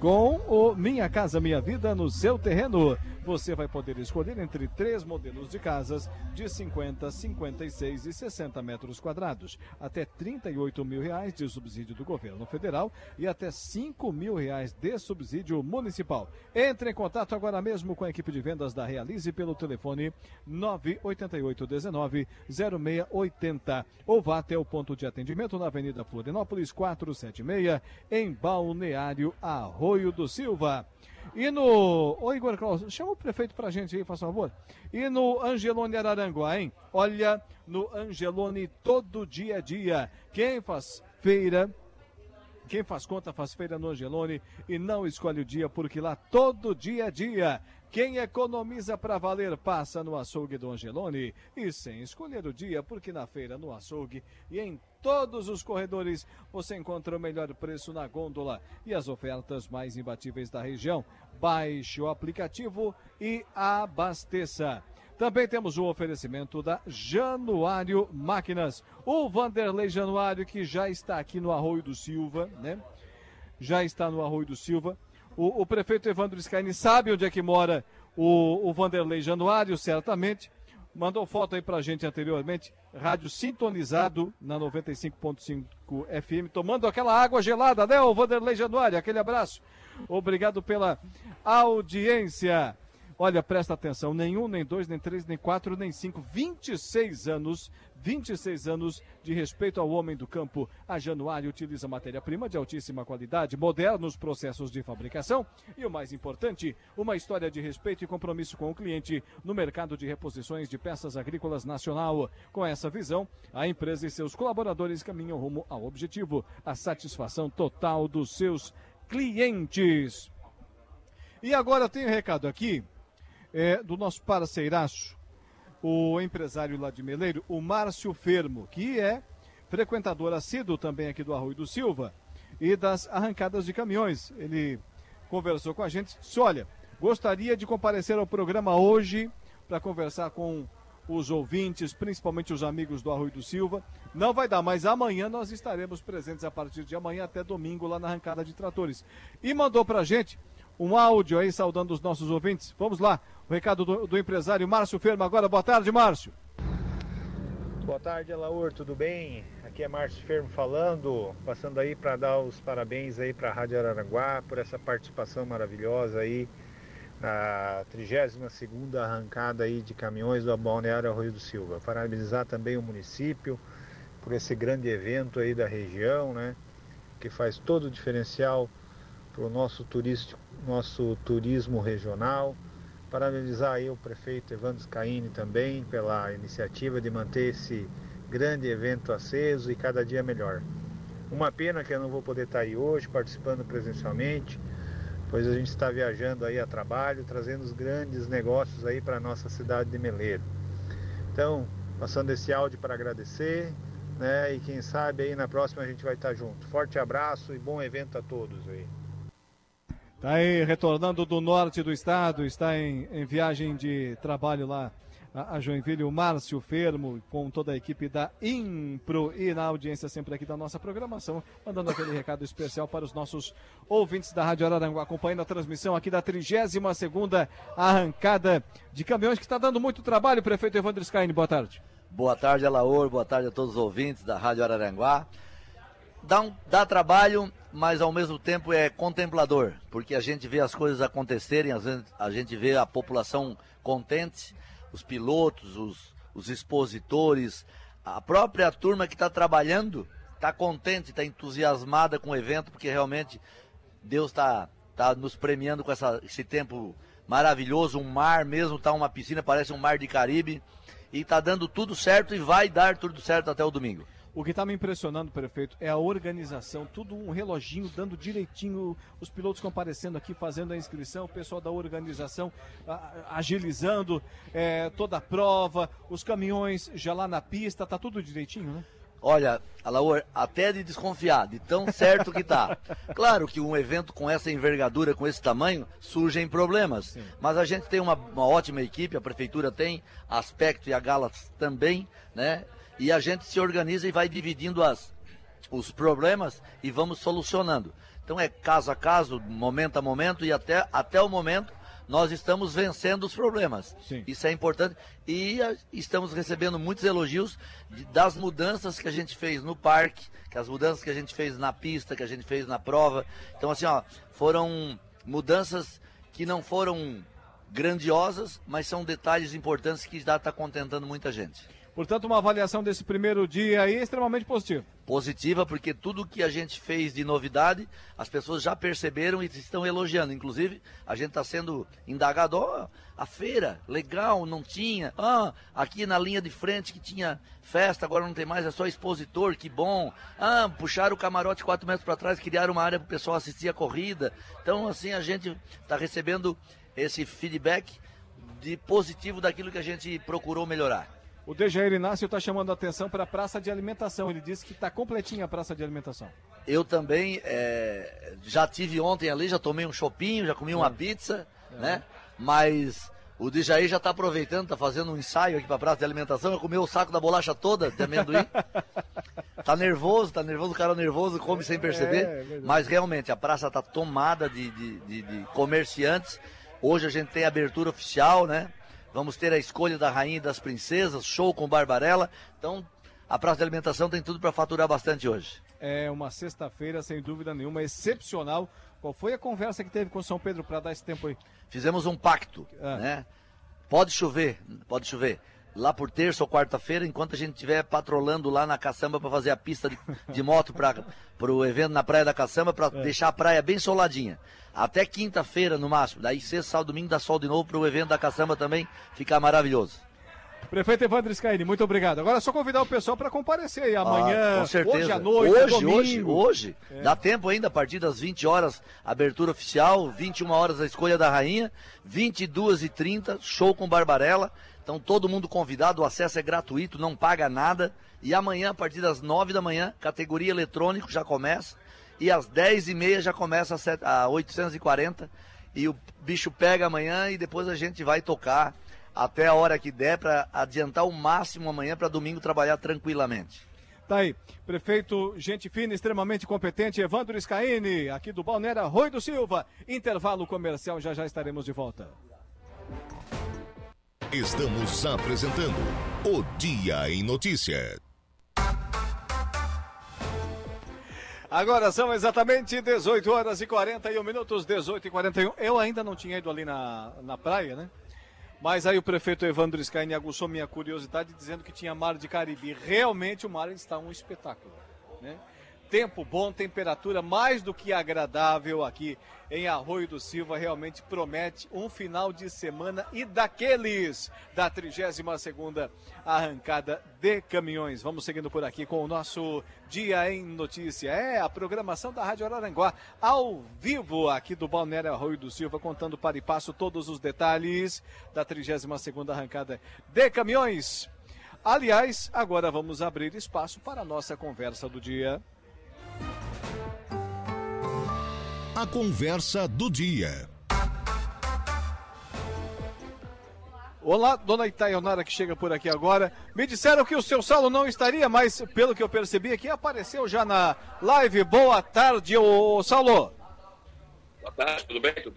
Com o Minha Casa Minha Vida no seu terreno, você vai poder escolher entre três modelos de casas de 50, 56 e 60 metros quadrados, até 38 mil reais de subsídio do governo federal e até 5 mil reais de subsídio municipal. Entre em contato agora mesmo com a equipe de vendas da Realize pelo telefone 98819 0680 ou vá até o ponto de atendimento na Avenida Florianópolis 476 em Balneário Arroio do Silva. E no. Ô Igor Claus, chama o prefeito pra gente aí, faz favor. E no Angelone Araranguá, hein? Olha, no Angelone todo dia a dia. Quem faz feira quem faz conta faz feira no Angelone e não escolhe o dia, porque lá todo dia é dia. Quem economiza para valer passa no açougue do Angelone e sem escolher o dia, porque na feira, no açougue e em todos os corredores você encontra o melhor preço na gôndola e as ofertas mais imbatíveis da região. Baixe o aplicativo e abasteça. Também temos o oferecimento da Januário Máquinas. O Vanderlei Januário, que já está aqui no Arroio do Silva, né? Já está no Arroio do Silva. O, o prefeito Evandro Scaini sabe onde é que mora o, o Vanderlei Januário, certamente. Mandou foto aí pra gente anteriormente. Rádio sintonizado na 95.5 FM, tomando aquela água gelada, né, o Vanderlei Januário? Aquele abraço. Obrigado pela audiência. Olha, presta atenção, nenhum, nem dois, nem três, nem quatro, nem cinco, 26 anos, 26 anos de respeito ao homem do campo. A Januário utiliza matéria-prima de altíssima qualidade, modernos processos de fabricação e o mais importante, uma história de respeito e compromisso com o cliente no mercado de reposições de peças agrícolas nacional. Com essa visão, a empresa e seus colaboradores caminham rumo ao objetivo, a satisfação total dos seus clientes. E agora tem um recado aqui é, do nosso parceiraço, o empresário lá de Meleiro, o Márcio Fermo, que é frequentador assíduo também aqui do Arroio do Silva e das arrancadas de caminhões. Ele conversou com a gente, disse, olha, gostaria de comparecer ao programa hoje para conversar com os ouvintes, principalmente os amigos do Arroio do Silva. Não vai dar, mas amanhã nós estaremos presentes a partir de amanhã até domingo lá na arrancada de tratores. E mandou pra gente um áudio aí saudando os nossos ouvintes. Vamos lá, o recado do, do empresário Márcio Fermo agora. Boa tarde, Márcio. Boa tarde, Alaor, tudo bem? Aqui é Márcio Fermo falando, passando aí para dar os parabéns aí para a Rádio Araranguá por essa participação maravilhosa aí na 32ª arrancada aí de caminhões do Balneário Arroio do Silva. Parabenizar também o município por esse grande evento aí da região, né? Que faz todo o diferencial para o nosso, turístico, nosso turismo regional. Parabenizar aí o prefeito Evandro Scaini também pela iniciativa de manter esse grande evento aceso e cada dia melhor. Uma pena que eu não vou poder estar aí hoje participando presencialmente, pois a gente está viajando aí a trabalho, trazendo os grandes negócios aí para a nossa cidade de Meleiro. Então, passando esse áudio para agradecer, né? E quem sabe aí na próxima a gente vai estar junto. Forte abraço e bom evento a todos aí. Tá aí retornando do norte do estado, está em, em viagem de trabalho lá a, Joinville, o Márcio Fermo, com toda a equipe da Impro e na audiência sempre aqui da nossa programação, mandando aquele recado especial para os nossos ouvintes da Rádio Araranguá, acompanhando a transmissão aqui da 32 segunda arrancada de caminhões, que está dando muito trabalho, prefeito Evandro Scaini, boa tarde. Boa tarde, Alaor, boa tarde a todos os ouvintes da Rádio Araranguá. Dá, um, dá trabalho, mas ao mesmo tempo é contemplador, porque a gente vê as coisas acontecerem, a gente, a gente vê a população contente, os pilotos, os, os expositores, a própria turma que está trabalhando está contente, está entusiasmada com o evento, porque realmente Deus está tá nos premiando com essa, esse tempo maravilhoso, um mar mesmo, está uma piscina, parece um mar de Caribe, e está dando tudo certo e vai dar tudo certo até o domingo. O que está me impressionando, prefeito, é a organização, tudo um reloginho dando direitinho, os pilotos comparecendo aqui, fazendo a inscrição, o pessoal da organização agilizando é, toda a prova, os caminhões já lá na pista, tá tudo direitinho, né? Olha, Alaor, até de desconfiar, de tão certo que tá. Claro que um evento com essa envergadura, com esse tamanho, surgem problemas. Sim. Mas a gente tem uma, uma ótima equipe, a prefeitura tem, Aspecto e a Galas também, né? E a gente se organiza e vai dividindo as, os problemas e vamos solucionando. Então é caso a caso, momento a momento e até, até o momento nós estamos vencendo os problemas. Sim. Isso é importante. E a, estamos recebendo muitos elogios de, das mudanças que a gente fez no parque, que as mudanças que a gente fez na pista, que a gente fez na prova. Então, assim, ó, foram mudanças que não foram grandiosas, mas são detalhes importantes que já está contentando muita gente. Portanto, uma avaliação desse primeiro dia aí extremamente positiva. Positiva, porque tudo que a gente fez de novidade, as pessoas já perceberam e estão elogiando. Inclusive, a gente está sendo indagado, ó, oh, a feira, legal, não tinha. Ah, aqui na linha de frente que tinha festa, agora não tem mais, é só expositor, que bom. Ah, puxaram o camarote quatro metros para trás, criaram uma área para o pessoal assistir a corrida. Então, assim, a gente está recebendo esse feedback de positivo daquilo que a gente procurou melhorar. O Dejair Inácio está chamando a atenção para a praça de alimentação. Ele disse que está completinha a praça de alimentação. Eu também é, já tive ontem ali, já tomei um chopinho, já comi uma pizza, é. né? Mas o Dejair já está aproveitando, está fazendo um ensaio aqui para a praça de alimentação. Eu comi o saco da bolacha toda de amendoim. tá nervoso, tá nervoso, o cara nervoso, come sem perceber. É, é mas realmente a praça está tomada de, de, de, de comerciantes. Hoje a gente tem abertura oficial, né? Vamos ter a escolha da rainha e das princesas, show com Barbarella. Então, a praça de alimentação tem tudo para faturar bastante hoje. É uma sexta-feira, sem dúvida nenhuma, excepcional. Qual foi a conversa que teve com São Pedro para dar esse tempo aí? Fizemos um pacto, ah. né? Pode chover, pode chover. Lá por terça ou quarta-feira, enquanto a gente estiver patrolando lá na caçamba para fazer a pista de, de moto para o evento na Praia da Caçamba, para é. deixar a praia bem soladinha até quinta-feira no máximo. Daí sexta, sábado, domingo dá sol de novo para o evento da caçamba também ficar maravilhoso. Prefeito Evandro Scaini, muito obrigado. Agora é só convidar o pessoal para comparecer aí amanhã, ah, com certeza. hoje à noite, hoje, domingo. hoje, hoje. É. Dá tempo ainda, a partir das 20 horas, abertura oficial, 21 horas a escolha da rainha, 22 e 30 show com Barbarella. Então todo mundo convidado, o acesso é gratuito, não paga nada. E amanhã, a partir das 9 da manhã, categoria eletrônico já começa e às 10h30 já começa a, a 840 e o bicho pega amanhã e depois a gente vai tocar até a hora que der para adiantar o máximo amanhã para domingo trabalhar tranquilamente. Tá aí, prefeito, gente fina, extremamente competente, Evandro Scaini, aqui do Balneário Rui do Silva. Intervalo comercial, já já estaremos de volta. Estamos apresentando o Dia em Notícias. Agora são exatamente 18 horas e 41 minutos, 18 e 41. Eu ainda não tinha ido ali na, na praia, né? Mas aí o prefeito Evandro Scaini aguçou minha curiosidade dizendo que tinha mar de Caribe. Realmente o mar está um espetáculo, né? Tempo bom, temperatura mais do que agradável aqui em Arroio do Silva. Realmente promete um final de semana e daqueles da 32ª arrancada de caminhões. Vamos seguindo por aqui com o nosso Dia em Notícia. É a programação da Rádio Araranguá ao vivo aqui do Balneário Arroio do Silva, contando para e passo todos os detalhes da 32ª arrancada de caminhões. Aliás, agora vamos abrir espaço para a nossa conversa do dia. A conversa do dia. Olá, dona Itaionara que chega por aqui agora. Me disseram que o seu Saulo não estaria, mas pelo que eu percebi aqui, apareceu já na live. Boa tarde, ô Saulo. Boa tarde, tudo bem? Tudo,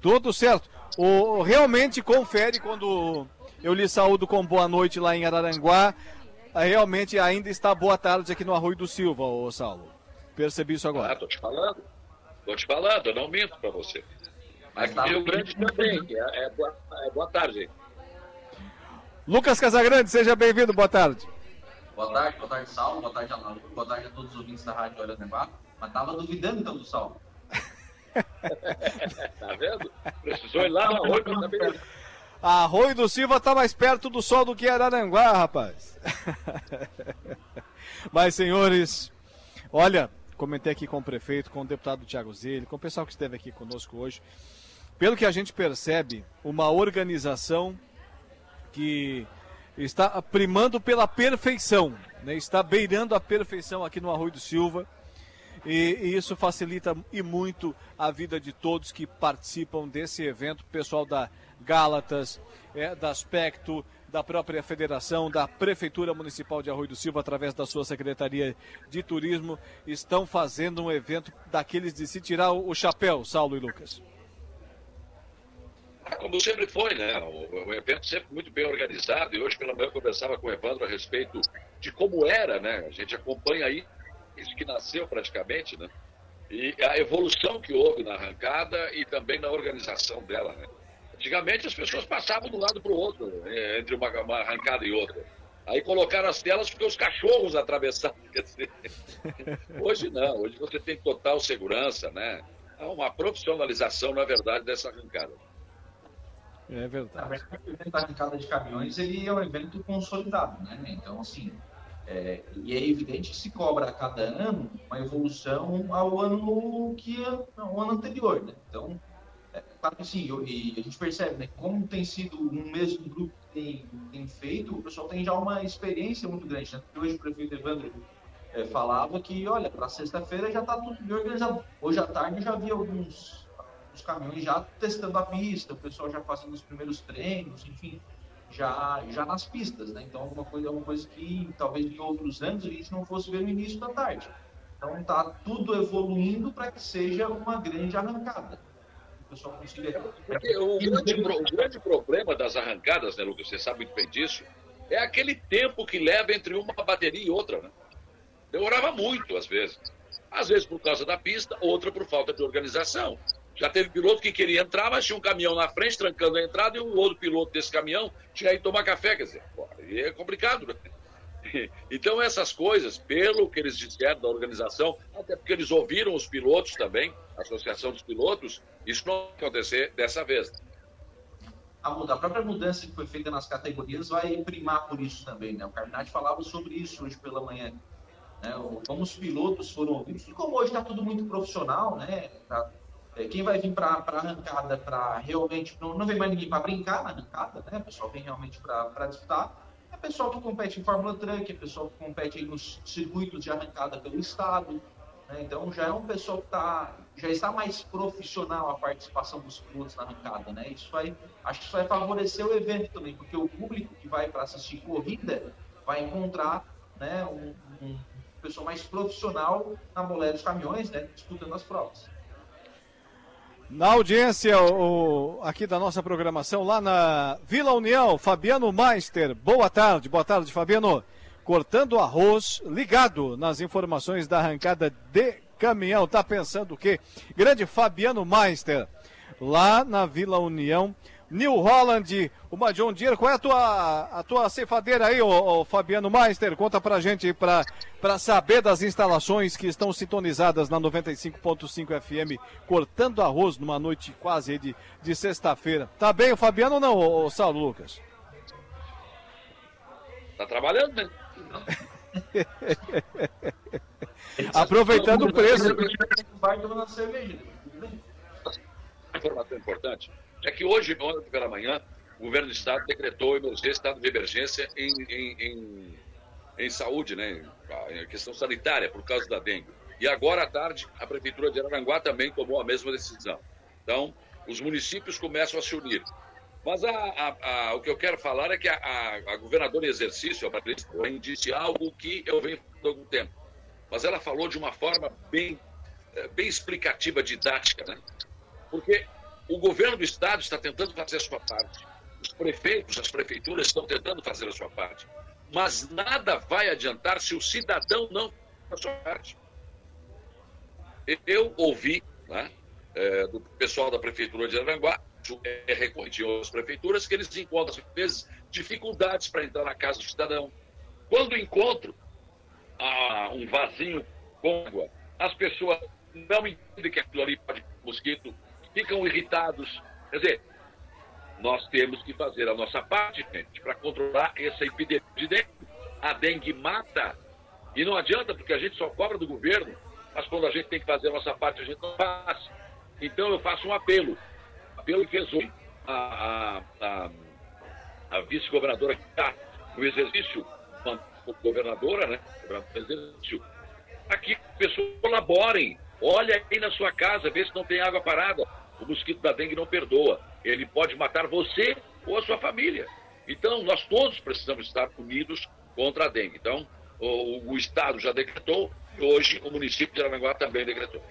tudo certo. O, realmente confere quando eu lhe saúdo com boa noite lá em Araranguá. Realmente ainda está boa tarde aqui no Arroio do Silva, ô Saulo. Percebi isso agora. Ah, tô te falando. Tô te falando, eu não minto para você. Aqui tá Rio Grande também, é, é, boa, é boa tarde. Lucas Casagrande, seja bem-vindo, boa tarde. Boa tarde, boa tarde, Saulo, boa tarde, Alain, boa tarde a todos os ouvintes da Rádio Olha Nevar. Mas tava duvidando então do Saulo. tá vendo? Precisou ir lá no arroio pra saber. Arroio do Silva tá mais perto do sol do que Araranguá, rapaz. Mas, senhores, olha, comentei aqui com o prefeito, com o deputado Tiago Zilli, com o pessoal que esteve aqui conosco hoje. Pelo que a gente percebe, uma organização que está primando pela perfeição, né? está beirando a perfeição aqui no Arroio do Silva. E, e, isso facilita e muito a vida de todos que participam desse evento, pessoal da Gálatas, é, da Aspecto, da própria federação, da Prefeitura Municipal de Arroio do Silva, através da sua Secretaria de Turismo, estão fazendo um evento daqueles de se tirar o chapéu, Saulo e Lucas. Como sempre foi, né? O, o, evento sempre muito bem organizado e hoje pela manhã eu conversava com o Evandro a respeito de como era, né? A gente acompanha aí isso que nasceu praticamente, né? E a evolução que houve na arrancada e também na organização dela, né? Antigamente as pessoas passavam de um lado para o outro, né? entre uma, uma, arrancada e outra. Aí colocaram as telas porque os cachorros atravessavam. Hoje não, hoje você tem total segurança, né? Há uma profissionalização, na verdade, dessa arrancada. É verdade. o evento da arrancada de caminhões ele é um evento consolidado, né? Então, assim, é, e é evidente que se cobra a cada ano uma evolução ao ano que ao ano anterior, né? Então, é, claro que sim, e a gente percebe, né? Como tem sido um mesmo grupo que tem, tem feito, o pessoal tem já uma experiência muito grande, né? Hoje o prefeito Evandro é, falava que, olha, para sexta-feira já está tudo organizado. Hoje à tarde eu já vi alguns, alguns caminhões já testando a pista, o pessoal já fazendo os primeiros treinos, enfim já, já nas pistas, né? Então, alguma coisa, uma coisa que talvez em outros anos a gente não fosse ver no início da tarde. Então, tá tudo evoluindo para que seja uma grande arrancada. O pessoal consiga. Porque o grande, o grande problema das arrancadas, né, Lucas? Você sabe muito bem disso. É aquele tempo que leva entre uma bateria e outra, né? Demorava muito, às vezes. Às vezes por causa da pista, outra por falta de organização. Já teve piloto que queria entrar, mas tinha um caminhão na frente trancando a entrada e o outro piloto desse caminhão tinha ido tomar café. Quer dizer, pô, é complicado, né? Então, essas coisas, pelo que eles disseram da organização, até porque eles ouviram os pilotos também, a Associação dos Pilotos, isso não vai acontecer dessa vez. A, própria mudança que foi feita nas categorias vai primar por isso também, né? O Carminati falava sobre isso hoje pela manhã. Né? Como os pilotos foram ouvidos. E como hoje está tudo muito profissional, né? Tá quem vai vir para a arrancada para realmente. Não, não vem mais ninguém para brincar na arrancada, né? O pessoal vem realmente para disputar. É pessoal que compete em Fórmula Truck, é pessoal que compete nos circuitos de arrancada pelo Estado. Né? Então já é um pessoal que tá, já está mais profissional a participação dos pilotos na arrancada. Né? Isso vai, acho que isso vai favorecer o evento também, porque o público que vai para assistir corrida vai encontrar né, um, um pessoal mais profissional na boleia dos caminhões, né, disputando as provas. Na audiência o, aqui da nossa programação, lá na Vila União, Fabiano Meister. Boa tarde, boa tarde, Fabiano. Cortando arroz, ligado nas informações da arrancada de caminhão. Tá pensando o quê? Grande Fabiano Meister, lá na Vila União, New Holland, uma John Deere. Qual é a tua, a tua ceifadeira aí, ô, ô Fabiano Meister? Conta pra gente para para saber das instalações que estão sintonizadas na 95.5 FM, cortando arroz numa noite quase de, de sexta-feira. Tá bem o Fabiano ou não, ô, ô Saulo Lucas? Tá trabalhando, né? Aproveitando o preço. Informação importante é que hoje, ontem pela manhã, o governo do estado decretou emergência, estado de emergência em, em, em, em saúde, né? Em questão sanitária, por causa da dengue. E agora à tarde, a prefeitura de Araranguá também tomou a mesma decisão. Então, os municípios começam a se unir. Mas a, a, a, o que eu quero falar é que a, governadora em exercício, a Patrícia disse algo que eu venho falando há algum tempo. Mas ela falou de uma forma bem, eh, bem explicativa, didática, né? Porque o governo do estado está tentando fazer a sua parte. Os prefeitos, as prefeituras estão tentando fazer a sua parte. Mas nada vai adiantar se o cidadão não fizer a sua parte. Eu ouvi né, é, do pessoal da prefeitura de Aranguá, é recorrente em prefeituras, que eles encontram, às vezes, dificuldades para entrar na casa do cidadão. Quando encontro ah, um vasinho com água, as pessoas não entendem que aquilo ali pode mosquito, ficam irritados. Quer dizer, nós temos que fazer a nossa parte, gente, para controlar essa epidemia de dengue. A dengue mata. E não adianta, porque a gente só cobra do governo, mas quando a gente tem que fazer a nossa parte, a gente não faz. Então eu faço um apelo. Apelo que fez hoje a, a, a, a vice-governadora que está no exercício, governadora, né? Governadora exercício. Aqui, pessoas colaborem. Olha aí na sua casa, vê se não tem água parada o mosquito da dengue não perdoa. Ele pode matar você ou a sua família. Então, nós todos precisamos estar unidos contra a dengue. Então, o, o Estado já decretou e hoje o município de Aranaguá também decretou.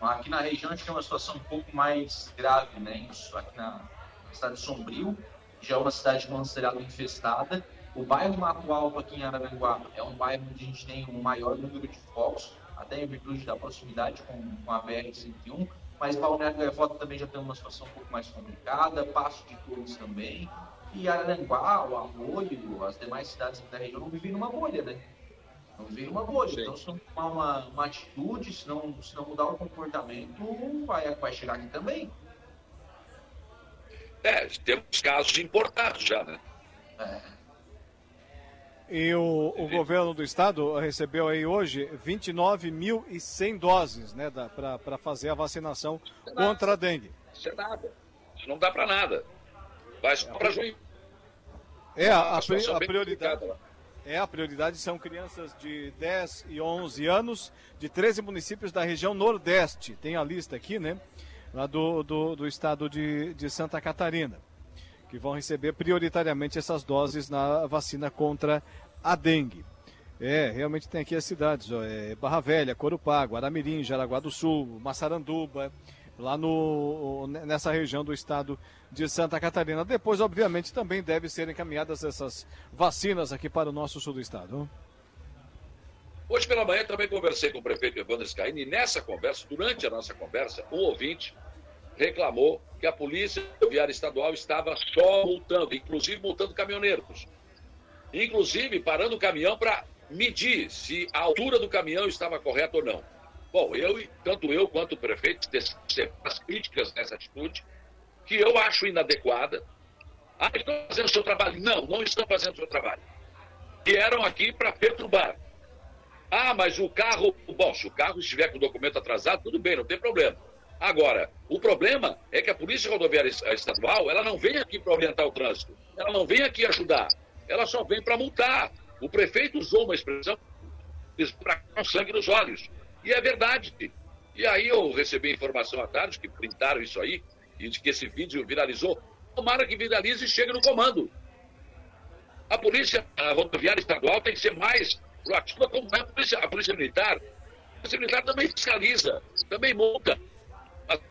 Aqui na região a gente tem uma situação um pouco mais grave, né? Isso aqui na, cidade de Sombrio, já é uma cidade considerada infestada. O bairro Mato Alto aqui em Araranguá é um bairro onde a gente tem um maior número de focos, até em virtude da proximidade com, com a BR-101 mas Balneário Gaivota também já tem uma situação um pouco mais complicada, Passo de Torres também, e Araranguá, o Arroio, as demais cidades da região não vivem numa bolha, né? Não vivem numa bolha. Sim. Então, se não tomar uma, uma atitude, se não, se não mudar o comportamento, vai, vai chegar aqui também. É, temos casos importados já, né? É. E o, o governo do estado recebeu aí hoje 29.100 doses, né, para fazer a vacinação é contra a dengue. Isso é nada. Isso não dá para nada. Vai só para junho. É, a, a, a prioridade. É, a prioridade são crianças de 10 e 11 anos, de 13 municípios da região Nordeste. Tem a lista aqui, né? Lá do, do, do estado de, de Santa Catarina que vão receber prioritariamente essas doses na vacina contra a dengue. É, realmente tem aqui as cidades, ó, é Barra Velha, Corupá, Guaramirim, Jaraguá do Sul, Massaranduba, lá no, nessa região do estado de Santa Catarina. Depois, obviamente, também devem ser encaminhadas essas vacinas aqui para o nosso sul do estado. Hoje pela manhã também conversei com o prefeito Evandro Scaini e nessa conversa, durante a nossa conversa, um ouvinte reclamou que a Polícia Rodoviária Estadual estava só multando, inclusive multando caminhoneiros. Inclusive parando o caminhão para medir se a altura do caminhão estava correta ou não. Bom, eu, tanto eu quanto o prefeito, as críticas nessa atitude, que eu acho inadequada. Ah, estão fazendo o seu trabalho. Não, não estão fazendo o seu trabalho. Vieram aqui para perturbar. Ah, mas o carro. Bom, se o carro estiver com o documento atrasado, tudo bem, não tem problema. Agora, o problema é que a Polícia Rodoviária Estadual, ela não vem aqui para orientar o trânsito, ela não vem aqui ajudar, ela só vem para multar. O prefeito usou uma expressão com sangue nos olhos. E é verdade. E aí eu recebi informação à tarde que printaram isso aí e de que esse vídeo viralizou. Tomara que viralize e chegue no comando. A polícia a rodoviária estadual tem que ser mais proativa, como é a polícia, a polícia militar. A polícia militar também fiscaliza, também multa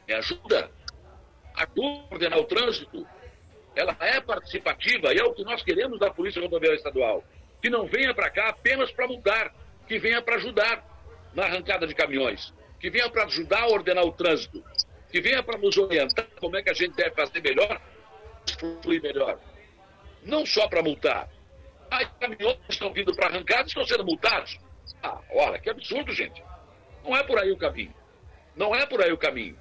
me ajuda a coordenar o trânsito. Ela é participativa e é o que nós queremos da Polícia Rodoviária Estadual. Que não venha para cá apenas para mudar, que venha para ajudar na arrancada de caminhões, que venha para ajudar a ordenar o trânsito. que venha para nos orientar como é que a gente deve fazer melhor, fluir melhor. Não só para multar. Aí caminhões estão vindo para arrancada estão sendo multados. Ah, olha, que absurdo, gente. Não é por aí o caminho. Não é por aí o caminho.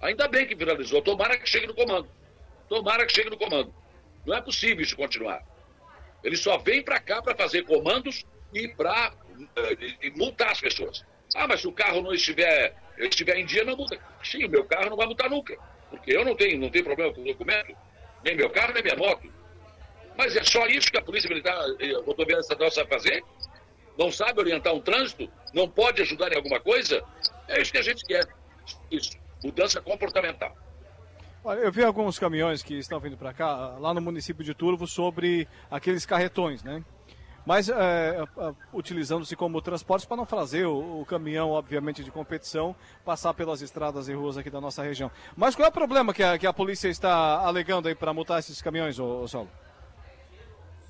Ainda bem que viralizou. Tomara que chegue no comando. Tomara que chegue no comando. Não é possível isso continuar. Ele só vem para cá para fazer comandos e para multar as pessoas. Ah, mas se o carro não estiver, estiver em dia, não multa. Sim, o meu carro não vai multar nunca. Porque eu não tenho, não tenho problema com o documento. Nem meu carro, nem minha moto. Mas é só isso que a Polícia Militar e a Rodoviária Estadual sabe fazer? Não sabe orientar um trânsito? Não pode ajudar em alguma coisa? É isso que a gente quer. Isso. Mudança comportamental. Olha, eu vi alguns caminhões que estão vindo para cá, lá no município de Turvo, sobre aqueles carretões, né? Mas é, utilizando-se como transporte para não fazer o, o, caminhão, obviamente, de competição passar pelas estradas e ruas aqui da nossa região. Mas qual é o problema que a, que a polícia está alegando aí para multar esses caminhões, ô, ô Saulo?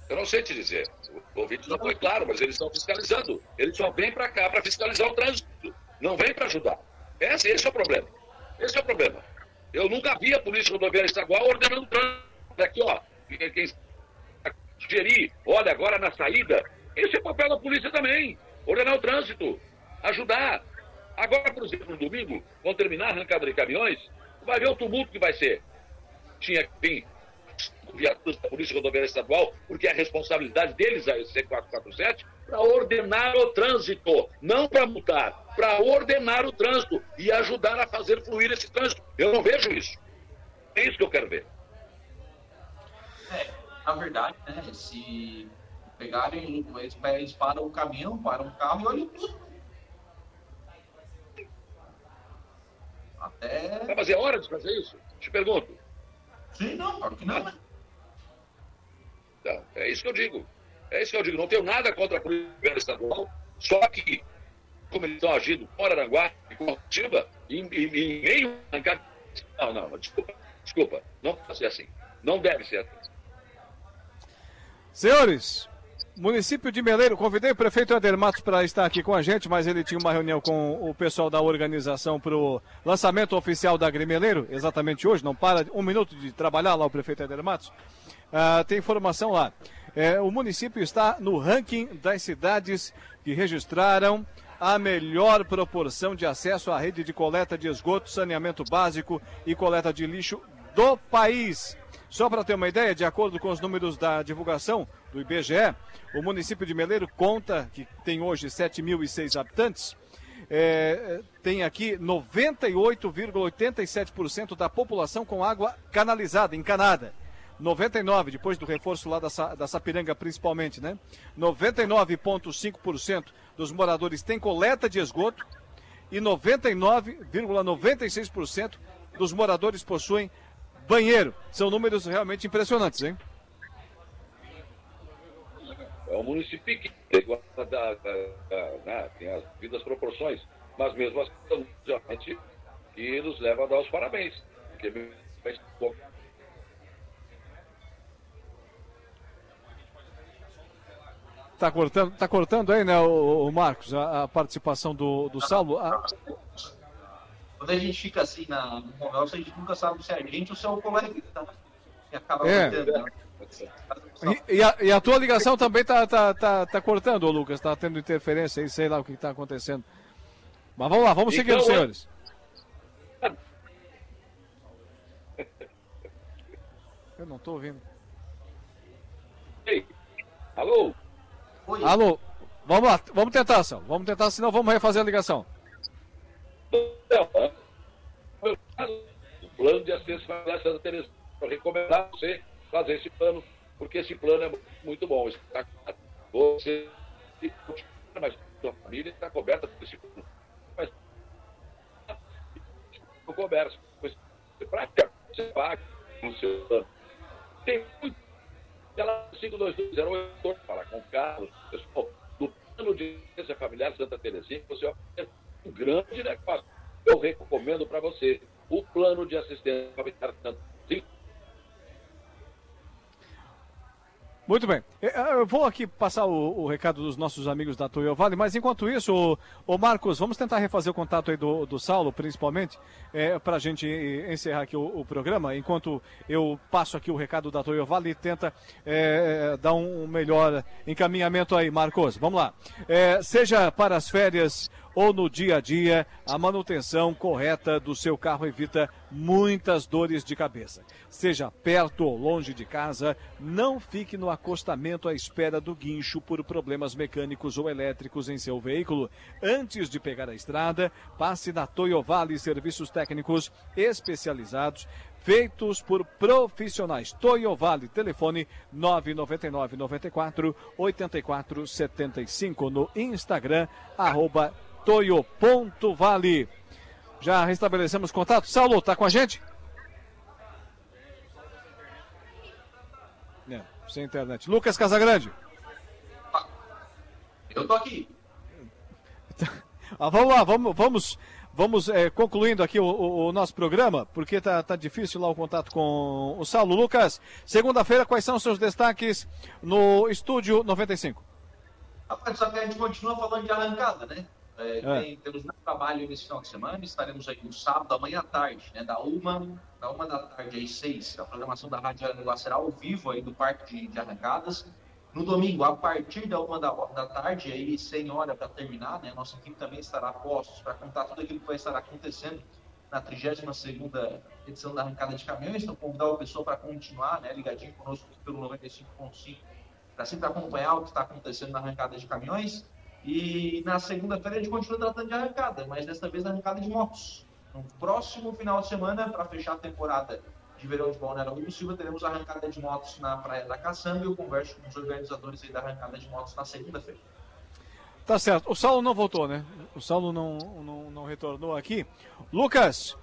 Eu não sei te dizer. O ouvinte não foi claro, mas eles estão fiscalizando. Eles só vêm para cá para fiscalizar o trânsito. Não vêm para ajudar. Esse, esse é o problema. Esse é o problema. Eu nunca vi a Polícia Rodoviária Estadual ordenando trânsito. Aqui, ó. Quem sugerir, olha, agora na saída. Esse é o papel da polícia também. Ordenar o trânsito. Ajudar. Agora, por exemplo, no domingo, vão terminar a arrancada de caminhões, vai ver o tumulto que vai ser. Tinha que vir viaturas da Polícia Rodoviária Estadual, porque é a responsabilidade deles, a C447, para ordenar o trânsito, não para multar, para ordenar o trânsito e ajudar a fazer fluir esse trânsito. Eu não vejo isso. É isso que eu quero ver. É, na verdade, né, se pegarem, eles, eles param o caminhão, param o carro e olham tudo. Até. Mas é hora de fazer isso? Te pergunto. Sim, não, claro que não, né? Então, é isso que eu digo. É isso que eu digo. Não tenho nada contra a polícia estadual, só que, como eles estão agindo com Araranguá e com Ativa, em, em, em meio Não, não, desculpa. Desculpa. Não pode ser assim. Não deve ser assim. Senhores, município de Meleiro, convidei o prefeito Eder Matos para estar aqui com a gente, mas ele tinha uma reunião com o pessoal da organização para o lançamento oficial da Grimeleiro, exatamente hoje, não para um minuto de trabalhar lá o prefeito Eder Matos. Ah, tem informação lá. É, o município está no ranking das cidades que registraram a melhor proporção de acesso à rede de coleta de esgoto, saneamento básico e coleta de lixo do país. Só para ter uma ideia, de acordo com os números da divulgação do IBGE, o município de Meleiro conta, que tem hoje 7.006 habitantes, é, tem aqui 98,87% da população com água canalizada, encanada. 99, depois do reforço lá da, da Sapiranga principalmente, né? 99,5% dos moradores têm coleta de esgoto e 99,96% dos moradores possuem banheiro. São números realmente impressionantes, hein? É um município pequeno, da, né? tem as devidas proporções, mas mesmo assim, realmente, que nos leva a dar os parabéns. Porque Tá cortando, tá cortando aí, né, o, o Marcos, a, a, participação do, do Saulo. A... Quando a gente fica assim na, no conversa, a gente nunca sabe se é a gente ou se é o colega que tá. Que acaba é. Né? E, e, a, e, a, tua ligação também tá, tá, tá, tá cortando, Lucas, tá tendo interferência aí, sei lá o que está acontecendo. Mas vamos lá, vamos então, seguindo, senhores. Eu não estou ouvindo. Ei, alô? Oi. Alô, vamos lá, vamos tentar, Sal. Vamos tentar, senão vamos refazer a ligação. O plano de assistência familiar Santa Teresa. Para recomendar você fazer esse plano, porque esse plano é muito bom. Você, mas sua família está coberta por esse plano. Mas não coberta. Você prática, você paga no seu plano. Tem muito ela 5220 falar com o Carlos, pessoal, do plano de assistência familiar Santa Terezinha, você um grande negócio. Eu recomendo para você o plano de assistência familiar Terezinha. Muito bem. É, é, eu vou aqui passar o, o recado dos nossos amigos da Toyo Vale, mas enquanto isso, o, o, Marcos, vamos tentar refazer o contato aí do, do Saulo, principalmente, é, para a gente encerrar aqui o, o, programa, enquanto eu passo aqui o recado da Toyo Vale e tenta é, dar um melhor encaminhamento aí, Marcos. Vamos lá. É, seja para as férias ou no dia a dia, a manutenção correta do seu carro evita muitas dores de cabeça. Seja perto ou longe de casa, não fique no acostamento à espera do guincho por problemas mecânicos ou elétricos em seu veículo. Antes de pegar a estrada, passe na Toyovale Serviços Técnicos especializados feitos por profissionais. Toyovale, telefone 999 94 84 75 no Instagram, arroba toio.vale. Já restabelecemos contato. Saulo, tá com a gente? É, sem internet. Lucas Casagrande. Eu tô aqui. ah, vamos lá, vamos, vamos, vamos é, concluindo aqui o, o, o, nosso programa, porque tá, tá difícil lá o contato com o Saulo. Lucas, segunda-feira, quais são os seus destaques no Estúdio 95? Rapaz, só que a gente continua falando de arrancada, né? É, é. Tem, temos muito trabalho nesse final de semana, estaremos aí no sábado, amanhã à tarde, né, da uma, da uma da tarde às seis, a programação da Rádio Aranguá será ao vivo aí do Parque de, de Arrancadas. No domingo, a partir da uma da, da tarde, aí sem hora para terminar, né, nossa equipe também estará a postos para contar tudo aquilo que vai estar acontecendo na 32 segunda edição da Arrancada de Caminhões, então convidar o pessoal para continuar, né, ligadinho conosco pelo 95.5, para sempre acompanhar o que está acontecendo na Arrancada de Caminhões. E na segunda-feira a gente continua tratando de arrancada, mas desta vez arrancada de motos. No próximo final de semana, para fechar a temporada de verão de Balneário Rui do Silva, teremos arrancada de motos na Praia da Caçamba e eu converso com os organizadores aí da arrancada de motos na segunda-feira. Tá certo. O Saulo não voltou, né? O Saulo não, não, não retornou aqui. Lucas,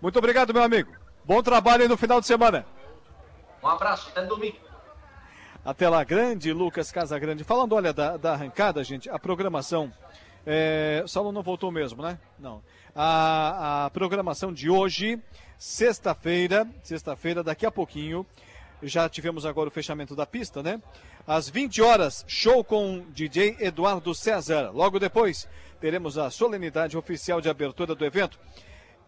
muito obrigado, meu amigo. Bom trabalho aí no final de semana. Um abraço, até domingo. Até lá, grande Lucas Casagrande. Falando, olha, da, da arrancada, gente, a programação. É, o Saulo não voltou mesmo, né? Não. A, a programação de hoje, sexta-feira, sexta-feira, daqui a pouquinho, já tivemos agora o fechamento da pista, né? Às 20 horas, show com DJ Eduardo César. Logo depois, teremos a solenidade oficial de abertura do evento.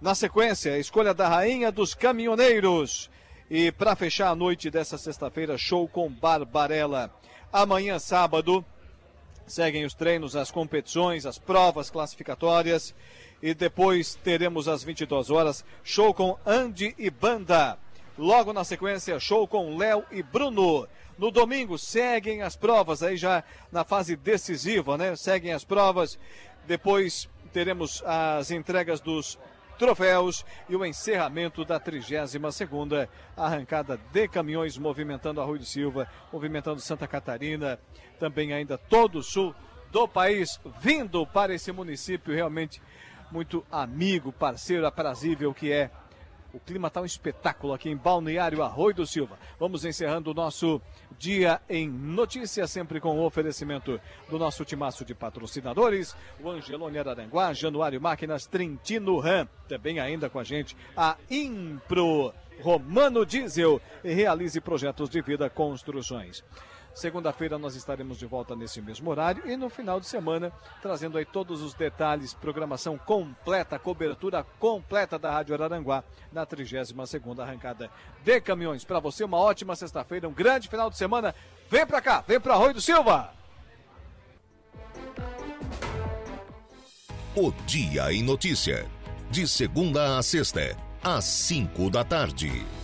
Na sequência, a escolha da Rainha dos Caminhoneiros. E para fechar a noite dessa sexta-feira, show com Barbarella. Amanhã, sábado, seguem os treinos, as competições, as provas classificatórias. E depois teremos às 22 horas, show com Andy e Banda. Logo na sequência, show com Léo e Bruno. No domingo, seguem as provas, aí já na fase decisiva, né? Seguem as provas. Depois teremos as entregas dos troféus e o encerramento da 32ª arrancada de caminhões movimentando a Rui do Silva, movimentando Santa Catarina, também ainda todo o sul do país, vindo para esse município realmente muito amigo, parceiro, aprazível que é o clima está um espetáculo aqui em Balneário Arroio do Silva. Vamos encerrando o nosso dia em notícias, sempre com o oferecimento do nosso timaço de patrocinadores, o Angelone Araranguá, Januário Máquinas, Trentino Ram, também ainda com a gente a Impro Romano Diesel e realize projetos de vida construções. Segunda-feira nós estaremos de volta nesse mesmo horário e no final de semana trazendo aí todos os detalhes, programação completa, cobertura completa da Rádio Araranguá na 32ª arrancada de caminhões. Para você uma ótima sexta-feira, um grande final de semana. Vem para cá, vem para Arroio do Silva. O Dia em Notícia. De segunda a sexta, às 5 da tarde.